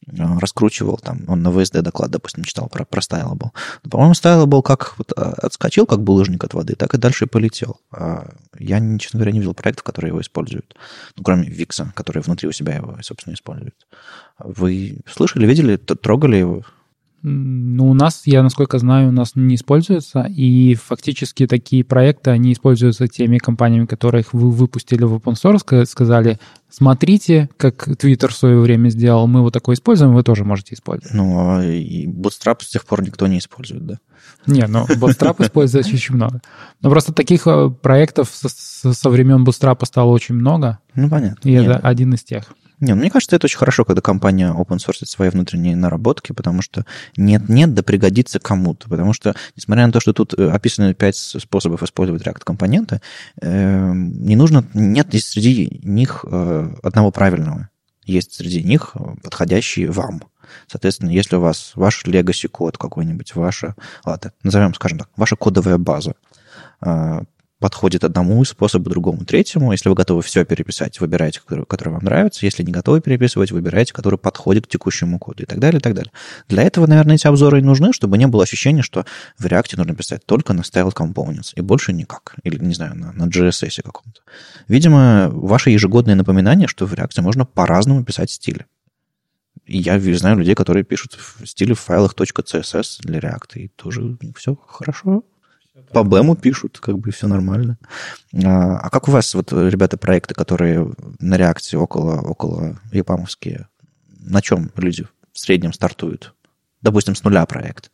раскручивал, там, он на ВСД доклад, допустим, читал про, про. Но, по-моему, Stylable как вот э, отскочил, как булыжник от воды, так и дальше и полетел. А я, честно говоря, не видел проектов, которые его используют. Ну, кроме Викса, который внутри у себя его, собственно, использует. Вы слышали, видели, трогали его? Ну, у нас, я насколько знаю, у нас не используется, и фактически такие проекты, они используются теми компаниями, которых вы выпустили в open source, сказали, смотрите, как Twitter в свое время сделал, мы вот такое используем, вы тоже можете использовать. Ну, а и Bootstrap с тех пор никто не использует, да? Не, ну, Bootstrap используется очень много. Но просто таких э, проектов со, со времен Bootstrap стало очень много. Ну, понятно. И Нет. это один из тех. Не, ну, мне кажется, это очень хорошо, когда компания open source свои внутренние наработки, потому что нет-нет, да пригодится кому-то. Потому что, несмотря на то, что тут э, описаны пять способов использовать React-компоненты, э, не нужно, нет среди них э, одного правильного. Есть среди них подходящие вам. Соответственно, если у вас ваш legacy код какой-нибудь, ваша, ладно, назовем, скажем так, ваша кодовая база, подходит одному способу, другому, третьему. Если вы готовы все переписать, выбирайте, который, который вам нравится. Если не готовы переписывать, выбирайте, который подходит к текущему коду и так далее, и так далее. Для этого, наверное, эти обзоры и нужны, чтобы не было ощущения, что в React нужно писать только на Style Components и больше никак. Или, не знаю, на, на JSS каком-то. Видимо, ваше ежегодное напоминание, что в React можно по-разному писать стили. Я знаю людей, которые пишут в стиле в файлах .css для React, и тоже все хорошо по бэму пишут, как бы все нормально. А, а как у вас, вот, ребята, проекты, которые на реакции около, около япамовские, на чем люди в среднем стартуют? Допустим, с нуля проект.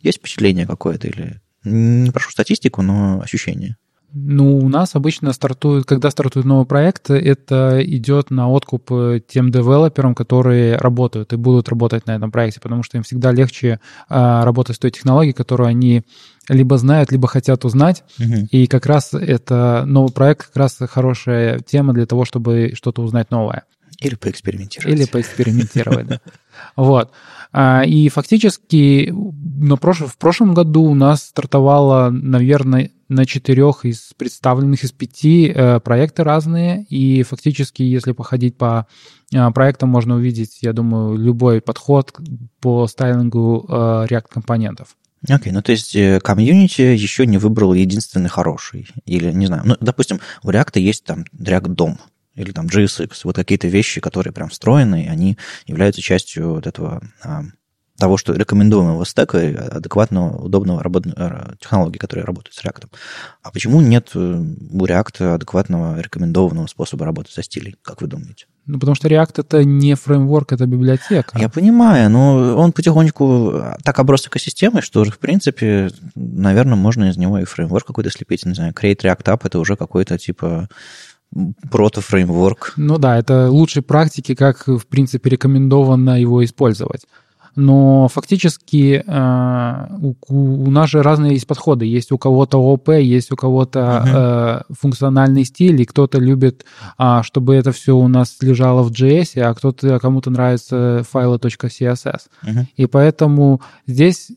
Есть впечатление какое-то или... Не прошу статистику, но ощущение. Ну, у нас обычно стартует, когда стартует новый проект, это идет на откуп э, тем девелоперам, которые работают и будут работать на этом проекте, потому что им всегда легче а, работать с той технологией, которую они либо знают, либо хотят узнать. Угу. И как раз это новый проект, как раз хорошая тема для того, чтобы что-то узнать новое. Или поэкспериментировать. Или поэкспериментировать, да. Вот. А, и фактически на прош... в прошлом году у нас стартовало, наверное, на четырех из представленных из пяти э, проекты разные. И фактически, если походить по э, проектам, можно увидеть, я думаю, любой подход по стайлингу э, React-компонентов. Окей, okay, ну то есть комьюнити еще не выбрал единственный хороший. Или, не знаю, ну, допустим, у React есть там React дом, или там JSX, вот какие-то вещи, которые прям встроены, они являются частью вот этого а, того, что рекомендуемого стека, адекватного, удобного работ... технологии, которые работают с React. А почему нет э, у React адекватного рекомендованного способа работы со стилей, как вы думаете? Ну, потому что React это не фреймворк, это библиотека. Я понимаю, но он потихонечку так оброс экосистемой, что, в принципе, наверное, можно из него и фреймворк какой-то слепить. Не знаю, Create React App это уже какой-то типа прото-фреймворк. Ну да, это лучшие практики, как, в принципе, рекомендовано его использовать но фактически э, у, у нас же разные есть подходы. Есть у кого-то ОП, есть у кого-то э, функциональный стиль, и кто-то любит, э, чтобы это все у нас лежало в JS, а кто-то кому-то нравится файлы .css. Uh-huh. И поэтому здесь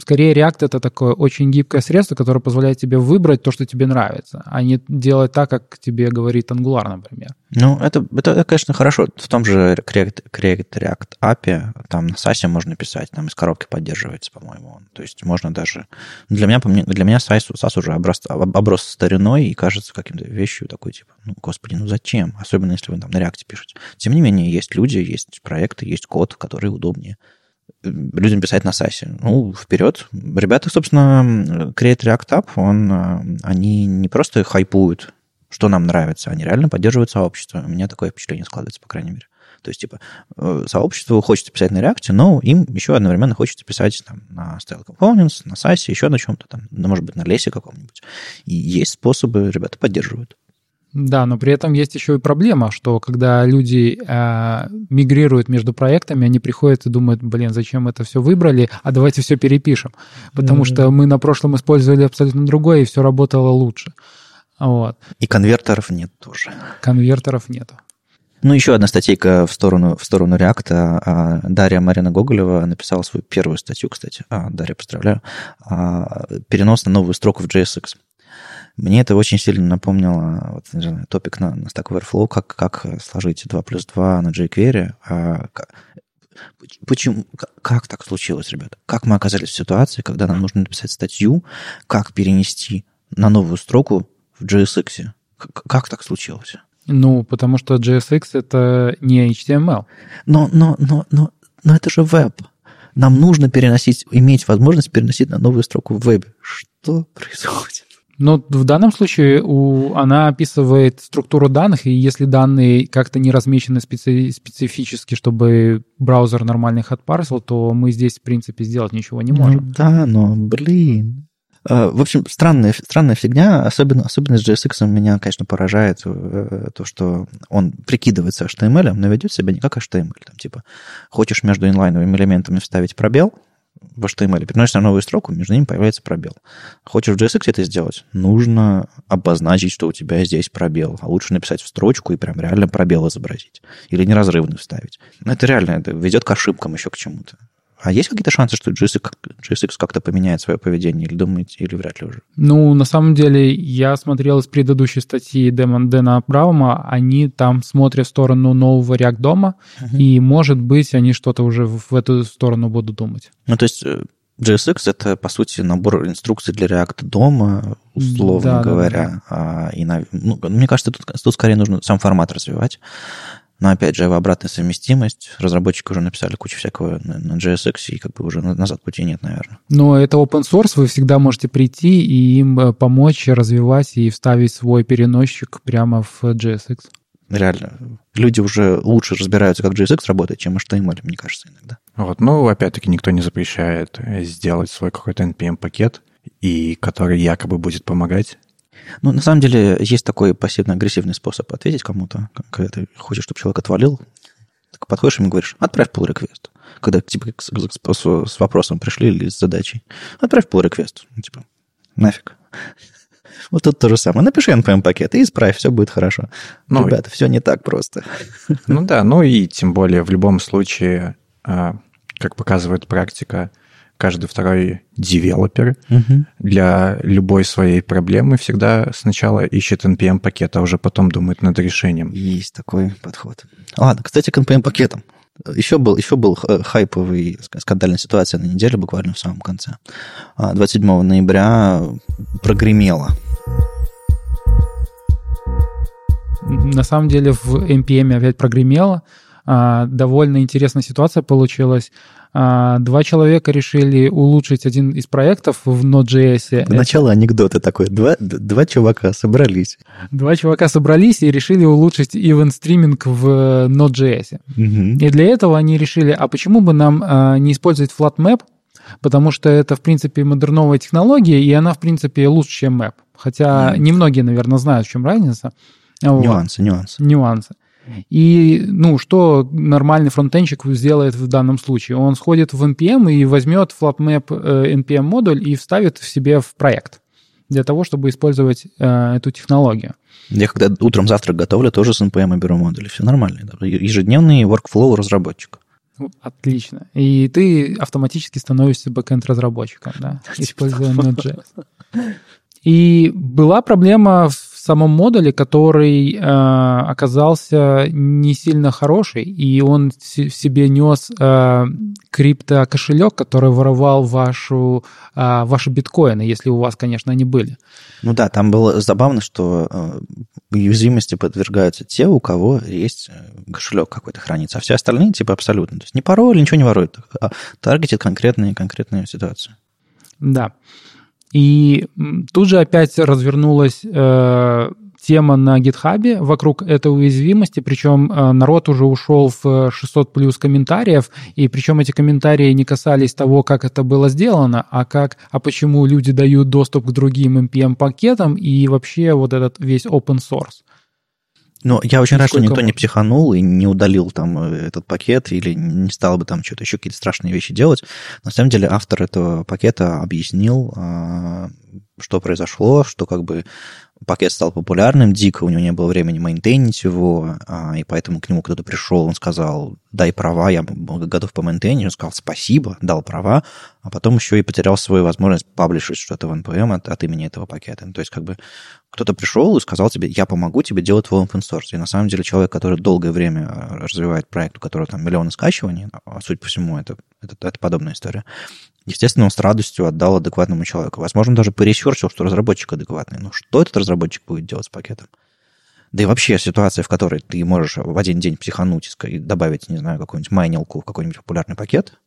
Скорее, React — это такое очень гибкое средство, которое позволяет тебе выбрать то, что тебе нравится, а не делать так, как тебе говорит Angular, например. Ну, это, это, конечно, хорошо. В том же Create, Create React API, там на SAS можно писать, там из коробки поддерживается, по-моему. То есть можно даже... Для меня, для меня SAS, SAS уже оброс, оброс стариной и кажется каким-то вещью такой, типа, ну, господи, ну зачем? Особенно, если вы там на React пишете. Тем не менее, есть люди, есть проекты, есть код, который удобнее людям писать на САСе. Ну, вперед. Ребята, собственно, Create React App, он, э, они не просто хайпуют, что нам нравится, они реально поддерживают сообщество. У меня такое впечатление складывается, по крайней мере. То есть, типа, э, сообществу хочется писать на React, но им еще одновременно хочется писать там, на Style Components, на SAS, еще на чем-то там, ну, может быть, на лесе каком-нибудь. И есть способы, ребята поддерживают. Да, но при этом есть еще и проблема, что когда люди э, мигрируют между проектами, они приходят и думают, блин, зачем это все выбрали, а давайте все перепишем. Потому mm-hmm. что мы на прошлом использовали абсолютно другое, и все работало лучше. Вот. И конвертеров нет тоже. Конвертеров нету. Ну, еще одна статейка в сторону, в сторону React. А, Дарья Марина Гоголева написала свою первую статью, кстати. А, Дарья, поздравляю. А, перенос на новую строку в JSX. Мне это очень сильно напомнило вот, знаю, топик на, на Stack Overflow, как, как сложить 2 плюс 2 на jQuery. А, почему, как так случилось, ребята? Как мы оказались в ситуации, когда нам нужно написать статью, как перенести на новую строку в JSX? Как, как так случилось? Ну, потому что JSX — это не HTML. Но, но, но, но, но это же веб. Нам нужно переносить, иметь возможность переносить на новую строку в вебе. Что происходит? Но в данном случае у, она описывает структуру данных, и если данные как-то не размечены специ, специфически, чтобы браузер нормально их отпарсил, то мы здесь, в принципе, сделать ничего не можем. Ну, да, но, блин. А, в общем, странная, странная фигня, особенно, особенно с JSX меня, конечно, поражает э, то, что он прикидывается HTML, но ведет себя не как HTML. Там, типа, хочешь между инлайновыми элементами вставить пробел, в HTML, переносишь на новую строку, между ними появляется пробел. Хочешь в JSX это сделать? Нужно обозначить, что у тебя здесь пробел. А лучше написать в строчку и прям реально пробел изобразить. Или неразрывный вставить. Но это реально, это ведет к ошибкам еще к чему-то. А есть какие-то шансы, что GSX, GSX как-то поменяет свое поведение, или думаете, или вряд ли уже? Ну, на самом деле, я смотрел из предыдущей статьи Дэна, Дэна Браума, они там смотрят в сторону нового React дома, uh-huh. и, может быть, они что-то уже в эту сторону будут думать. Ну, то есть JSX э, — это, по сути, набор инструкций для React дома, условно да, говоря. Да, да. А, и, ну, мне кажется, тут, тут скорее нужно сам формат развивать. Но опять же, его обратная совместимость. Разработчики уже написали кучу всякого на JSX, и как бы уже назад пути нет, наверное. Но это open source, вы всегда можете прийти и им э, помочь развивать и вставить свой переносчик прямо в JSX. Реально. Люди уже лучше разбираются, как JSX работает, чем HTML, мне кажется, иногда. Вот, ну, опять-таки, никто не запрещает сделать свой какой-то NPM-пакет, и который якобы будет помогать ну, на самом деле, есть такой пассивно-агрессивный способ ответить кому-то, когда ты хочешь, чтобы человек отвалил, так подходишь ему и говоришь, отправь pull request. Когда типа с, с, с вопросом пришли или с задачей, отправь pull request. Ну, типа, нафиг. Вот тут то же самое. Напиши NPM-пакет и исправь, все будет хорошо. Ну, Ребята, все не так просто. Ну да, ну и тем более в любом случае, а, как показывает практика, каждый второй девелопер угу. для любой своей проблемы всегда сначала ищет NPM-пакет, а уже потом думает над решением. Есть такой подход. Ладно, кстати, к NPM-пакетам. Еще был, еще был хайповый, скандальная ситуация на неделе, буквально в самом конце. 27 а, ноября прогремело. На самом деле в NPM опять прогремело. А, довольно интересная ситуация получилась. А, два человека решили улучшить один из проектов в Node.js. Начало анекдота такой. Два, два чувака собрались. Два чувака собрались и решили улучшить event стриминг в Node.js. Угу. И для этого они решили, а почему бы нам а, не использовать FlatMap, потому что это, в принципе, модерновая технология, и она, в принципе, лучше, чем Map. Хотя Мгм. немногие, наверное, знают, в чем разница. Вот. Нюансы, нюансы. И, ну, что нормальный фронтенчик сделает в данном случае? Он сходит в NPM и возьмет FlatMap э, NPM модуль и вставит в себе в проект для того, чтобы использовать э, эту технологию. Я когда утром завтрак готовлю, тоже с NPM беру модули. Все нормально. да. Ежедневный workflow разработчика. Ну, Отлично. И ты автоматически становишься бэкэнд-разработчиком, да, используя Node.js. И была проблема в самом модуле, который э, оказался не сильно хороший, и он в себе нес э, криптокошелек, который воровал вашу, э, ваши биткоины, если у вас, конечно, они были. Ну да, там было забавно, что э, уязвимости подвергаются те, у кого есть э, кошелек какой-то хранится, а все остальные типа абсолютно. То есть не пароль, ничего не воруют, а таргетит конкретные, конкретные ситуации. Да. И тут же опять развернулась э, тема на гитхабе вокруг этой уязвимости, причем э, народ уже ушел в 600 плюс комментариев, и причем эти комментарии не касались того, как это было сделано, а как, а почему люди дают доступ к другим NPM-пакетам и вообще вот этот весь open source. Но я очень рад, что никто не можно. психанул и не удалил там э, этот пакет или не стал бы там что-то еще какие-то страшные вещи делать. На самом деле автор этого пакета объяснил, а, что произошло, что как бы пакет стал популярным, дико у него не было времени мейнтейнить его, а, и поэтому к нему кто-то пришел, он сказал, дай права, я готов помейнтейнить, он сказал спасибо, дал права, а потом еще и потерял свою возможность паблишить что-то в NPM от, от имени этого пакета. То есть как бы кто-то пришел и сказал тебе, я помогу тебе делать твой open source. И на самом деле человек, который долгое время э, развивает проект, у которого там миллионы скачиваний, а судя по всему, это, это, это подобная история, естественно, он с радостью отдал адекватному человеку. Возможно, даже поресерчил, что разработчик адекватный. Но что этот разработчик будет делать с пакетом? Да и вообще ситуация, в которой ты можешь в один день психануть и добавить, не знаю, какую-нибудь майнилку в какой-нибудь популярный пакет,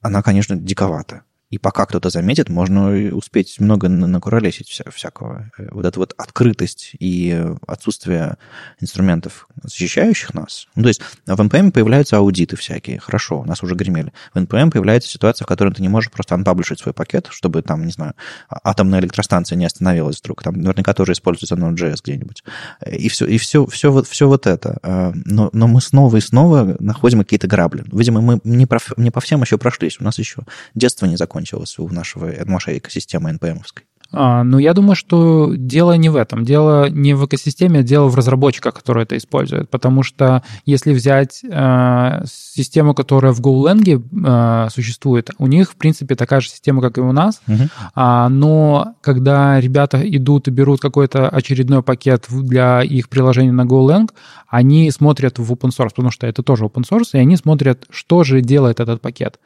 она, конечно, диковата. И пока кто-то заметит, можно успеть много на- накуролесить вся, всякого. Э, Вот эта вот открытость и отсутствие инструментов, защищающих нас. Ну, то есть в NPM появляются аудиты всякие. Хорошо, нас уже гремели. В NPM появляется ситуация, в которой ты не можешь просто анпаблишить свой пакет, чтобы там, не знаю, а- атомная электростанция не остановилась вдруг. Там наверняка тоже используется Node.js где-нибудь. Э, И все, и все, все, вот, все вот это. Э, Но, но мы снова и снова находим какие-то грабли. Видимо, мы не, про, не по всем еще прошлись. У нас еще детство не закончилось у нашего, нашей экосистемы NPM-овской. А, ну, я думаю, что дело не в этом. Дело не в экосистеме, а дело в разработчиках, которые это используют. Потому что если взять э, систему, которая в GoLang э, существует, у них, в принципе, такая же система, как и у нас. Мгм. А, но когда ребята идут и берут какой-то очередной пакет для их приложения на GoLang, они смотрят в open source, потому что это тоже open source, и они смотрят, что же делает этот пакет.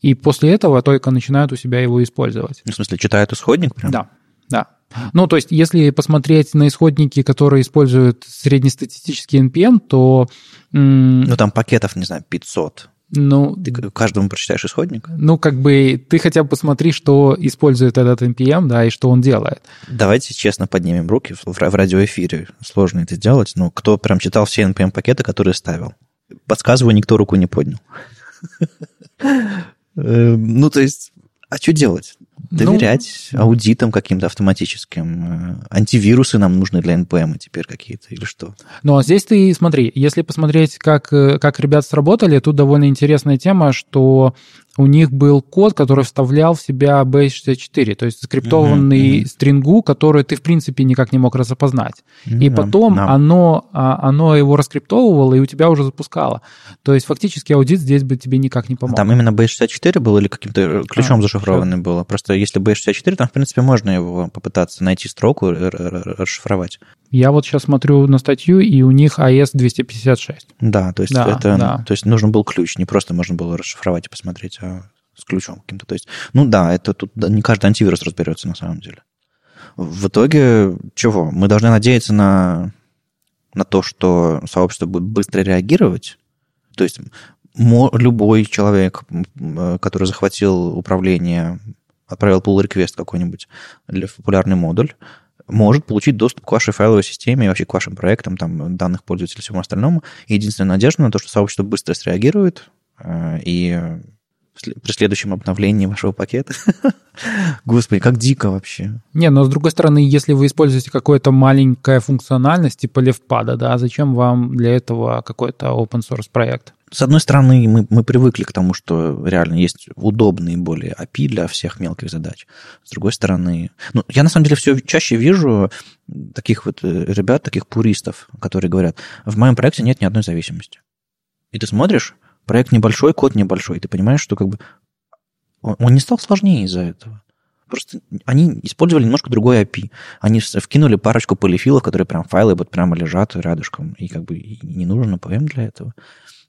И после этого только начинают у себя его использовать. В смысле, читают исходник прям? Да, да. Ну, то есть, если посмотреть на исходники, которые используют среднестатистический NPM, то, Ну, там пакетов, не знаю, 500. ну, Ты каждому прочитаешь исходник? ну, как бы ты хотя бы посмотри, что использует этот NPM, да, и что он делает. Давайте честно поднимем руки в, в радиоэфире. Сложно это сделать, но кто прям читал все NPM-пакеты, которые ставил? Подсказываю, никто руку не поднял. Э, Ну, то есть, а что делать? Доверять аудитам каким-то автоматическим. Э, Антивирусы нам нужны для NPM теперь какие-то или что? Ну, здесь ты смотри, если посмотреть, как, э, как ребят сработали, тут довольно интересная тема, что у них был код, который вставлял в себя base64, то есть скриптованный Мгм, мгм. стрингу, который ты, в принципе, никак не мог распознать. Ну И потом да. оно, а, оно его раскриптовывало, и у тебя уже запускало. То есть фактически аудит здесь бы тебе никак не помог. Там именно B64 был или каким-то э, ключом А, зашифрованный было? Просто если B64, там, в принципе, можно его попытаться найти строку, расшифровать. Я вот сейчас смотрю на статью, и у них AES 256. Да, то есть Да, это, да. то есть нужен был ключ, не просто можно было расшифровать и посмотреть, а с ключом каким-то. То есть, ну да, это тут не каждый антивирус разберется на самом деле. В итоге чего? Мы должны надеяться на, на то, что сообщество будет быстро реагировать То есть любой человек, который захватил управление, отправил pull request какой-нибудь для популярный модуль, может получить доступ к вашей файловой системе и вообще к вашим проектам, там, данных пользователей и всему остальному. Единственная надежда на то, что сообщество быстро среагирует э, и при следующем обновлении вашего пакета. Господи, как дико вообще. Не, но с другой стороны, если вы используете какую-то маленькая функциональность типа левпада, да, зачем вам для этого какой-то open source проект? С одной стороны, мы, мы привыкли к тому, что реально есть удобные более API для всех мелких задач. С другой стороны, ну, я на самом деле все чаще вижу таких вот э, ребят, таких пуристов, которые говорят, в моем проекте нет ни одной зависимости. И ты смотришь, проект небольшой, код небольшой, ты понимаешь, что как бы он, не стал сложнее из-за этого. Просто они использовали немножко другой API. Они вкинули парочку полифилов, которые прям файлы вот прямо лежат рядышком, и как бы не нужен PM для этого.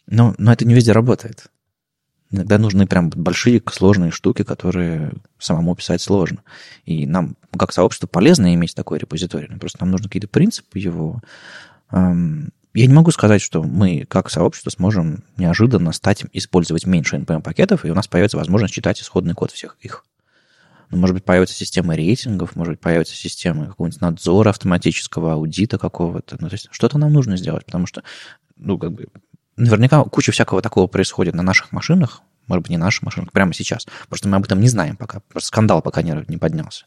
Но, но это не везде работает. Иногда нужны прям большие сложные штуки, которые самому писать сложно. И нам, как сообщество, полезно иметь такой репозиторий. Просто нам нужны какие-то принципы его. Я не могу сказать, что мы, как сообщество, сможем неожиданно стать использовать меньше NPM-пакетов, и у нас появится возможность читать исходный код всех их. Ну, может быть, появится система рейтингов, может быть, появится система какого-нибудь надзора автоматического, аудита какого-то. Ну, то есть что-то нам нужно сделать, потому что, ну, как бы, наверняка куча всякого такого происходит на наших машинах, может быть, не наших машинах, прямо сейчас. Просто мы об этом не знаем пока. Просто скандал пока не, не поднялся.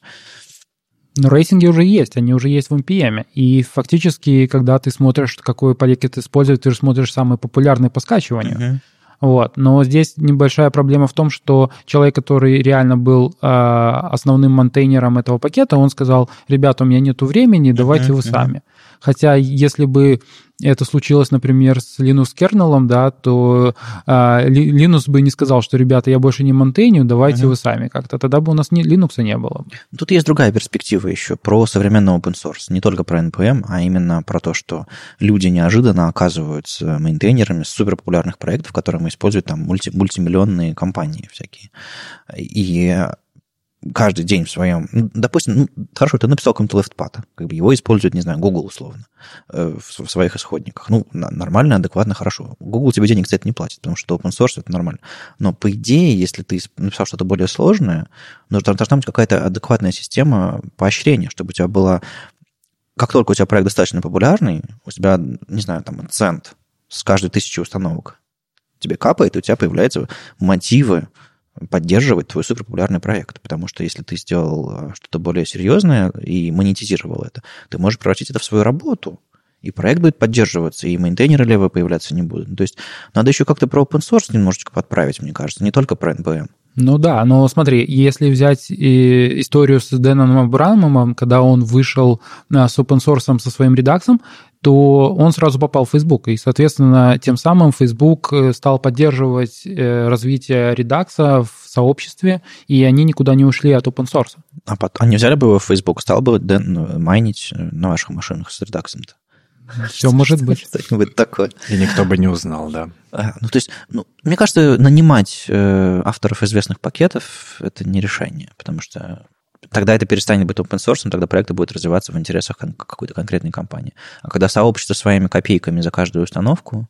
Но рейтинги уже есть, они уже есть в NPM. И фактически, когда ты смотришь, какой пакет использовать, ты же смотришь самый популярный по скачиванию. Uh-huh. Вот. Но здесь небольшая проблема в том, что человек, который реально был э, основным монтейнером этого пакета, он сказал, ребята, у меня нет времени, давайте uh-huh, вы uh-huh. сами. Хотя если бы это случилось, например, с Linux кернелом, да, то э, Linux бы не сказал, что, ребята, я больше не монтейню, давайте uh-huh. вы сами как-то. Тогда бы у нас не, Linux не было. Тут есть другая перспектива еще про современный open source. Не только про NPM, а именно про то, что люди неожиданно оказываются мейнтейнерами суперпопулярных проектов, которые мы используем там мульти, мультимиллионные компании всякие. И каждый день в своем... Ну, допустим, ну, хорошо, ты написал какой-то лефтпад, как бы его использует, не знаю, Google условно э, в, в своих исходниках. Ну, нормально, адекватно, хорошо. Google тебе денег за это не платит, потому что open source это нормально. Но по идее, если ты написал что-то более сложное, нужно, должна быть какая-то адекватная система поощрения, чтобы у тебя была... Как только у тебя проект достаточно популярный, у тебя, не знаю, там, цент с каждой тысячи установок тебе капает, и у тебя появляются мотивы поддерживать твой суперпопулярный проект. Потому что если ты сделал э, что-то более серьезное и монетизировал это, ты можешь превратить это в свою работу. И проект будет поддерживаться, и мейнтейнеры левые появляться не будут. То есть надо еще как-то про open source немножечко подправить, мне кажется, не только про NPM. Ну да, но смотри, если взять историю с Дэном Абрамовым, когда он вышел э, с open source со своим редаксом, то он сразу попал в Facebook. И, соответственно, тем самым Facebook э, стал поддерживать э, развитие редакса в сообществе, и они никуда не ушли от open source. А потом, они взяли бы его в Facebook, стал бы Дэн майнить на ваших машинах с редаксом-то? Все может быть. Что-нибудь такое. И никто бы не узнал, да. А, ну, то есть, ну, мне кажется, нанимать э, авторов известных пакетов – это не решение, потому что тогда это перестанет быть open source, тогда проекты будут развиваться в интересах какой-то конкретной компании. А когда сообщество своими копейками за каждую установку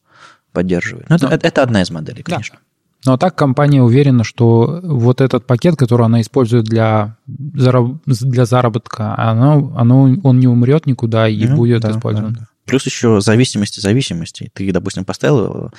поддерживает, ну, это, Но, это одна из моделей, конечно. Да. Ну а так компания уверена, что вот этот пакет, который она использует для, зараб... для заработка, оно, оно, он не умрет никуда и ну, будет да, использован. Да, да. Плюс еще зависимости зависимости. Ты, допустим, поставил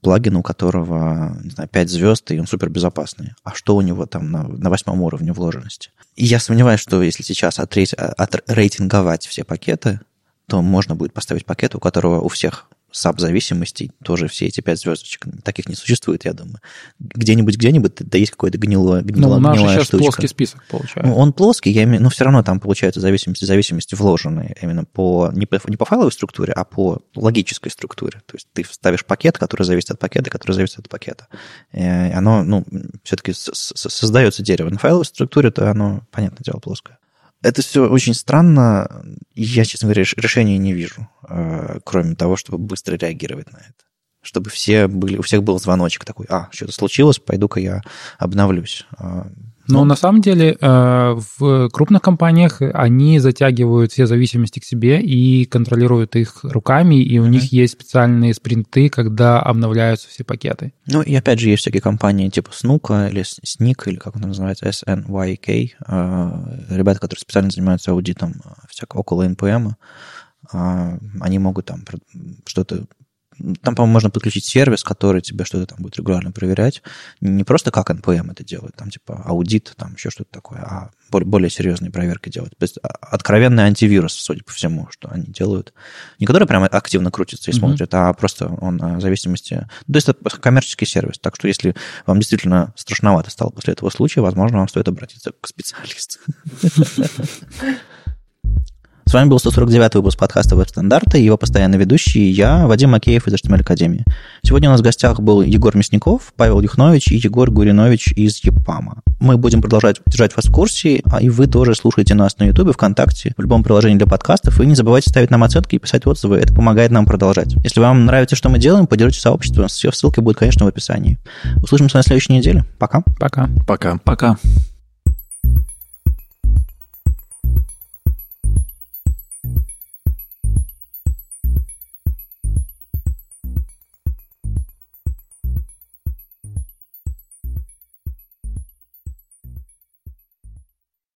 плагин, у которого, не знаю, 5 звезд, и он супер безопасный. А что у него там на, на восьмом уровне вложенности? И я сомневаюсь, что если сейчас отрейт, отрейтинговать все пакеты, то можно будет поставить пакет, у которого у всех саб-зависимостей тоже все эти пять звездочек. Таких не существует, я думаю. Где-нибудь, где-нибудь, да есть какой-то гнилое, гнило, ну, нас сейчас штучка. плоский список получается. Ну, он плоский, я имею, но все равно там получаются зависимости, зависимости вложенные именно по не, по не по файловой структуре, а по логической структуре. То есть ты ставишь пакет, который зависит от пакета, который зависит от пакета. И оно, ну, все-таки создается дерево. На файловой структуре то оно, понятное дело, плоское. Это все очень странно. Я, честно говоря, решения не вижу, э, кроме того, чтобы быстро реагировать на это. Чтобы все были, у всех был звоночек такой, а, что-то случилось, пойду-ка я обновлюсь. Но ну, на самом деле э, в крупных компаниях они затягивают все зависимости к себе и контролируют их руками, и у mm-hmm. них есть специальные спринты, когда обновляются все пакеты. Ну и опять же есть всякие компании типа Snuka или Sneak, или как он называется, SNYK, э, ребята, которые специально занимаются аудитом всякого около NPM, они могут там что-то там, по-моему, можно подключить сервис, который тебе что-то там будет регулярно проверять. Не просто как NPM это делает, там типа аудит, там еще что-то такое, а более, более серьезные проверки делать. То есть а, откровенный антивирус, судя по всему, что они делают. Не который прямо активно крутится и mm-hmm. смотрит, а просто он в зависимости... То есть это коммерческий сервис. Так что если вам действительно страшновато стало после этого случая, возможно, вам стоит обратиться к специалисту. С вами был 149 выпуск подкаста «Веб-стандарты» и его постоянный ведущий я, Вадим Макеев из HTML Академии. Сегодня у нас в гостях был Егор Мясников, Павел Юхнович и Егор Гуринович из ЕПАМа. Мы будем продолжать держать вас в курсе, а и вы тоже слушайте нас на YouTube, ВКонтакте, в любом приложении для подкастов, и не забывайте ставить нам оценки и писать отзывы, это помогает нам продолжать. Если вам нравится, что мы делаем, поддержите сообщество, все ссылки будут, конечно, в описании. Услышимся на следующей неделе. Пока. Пока. Пока. Пока.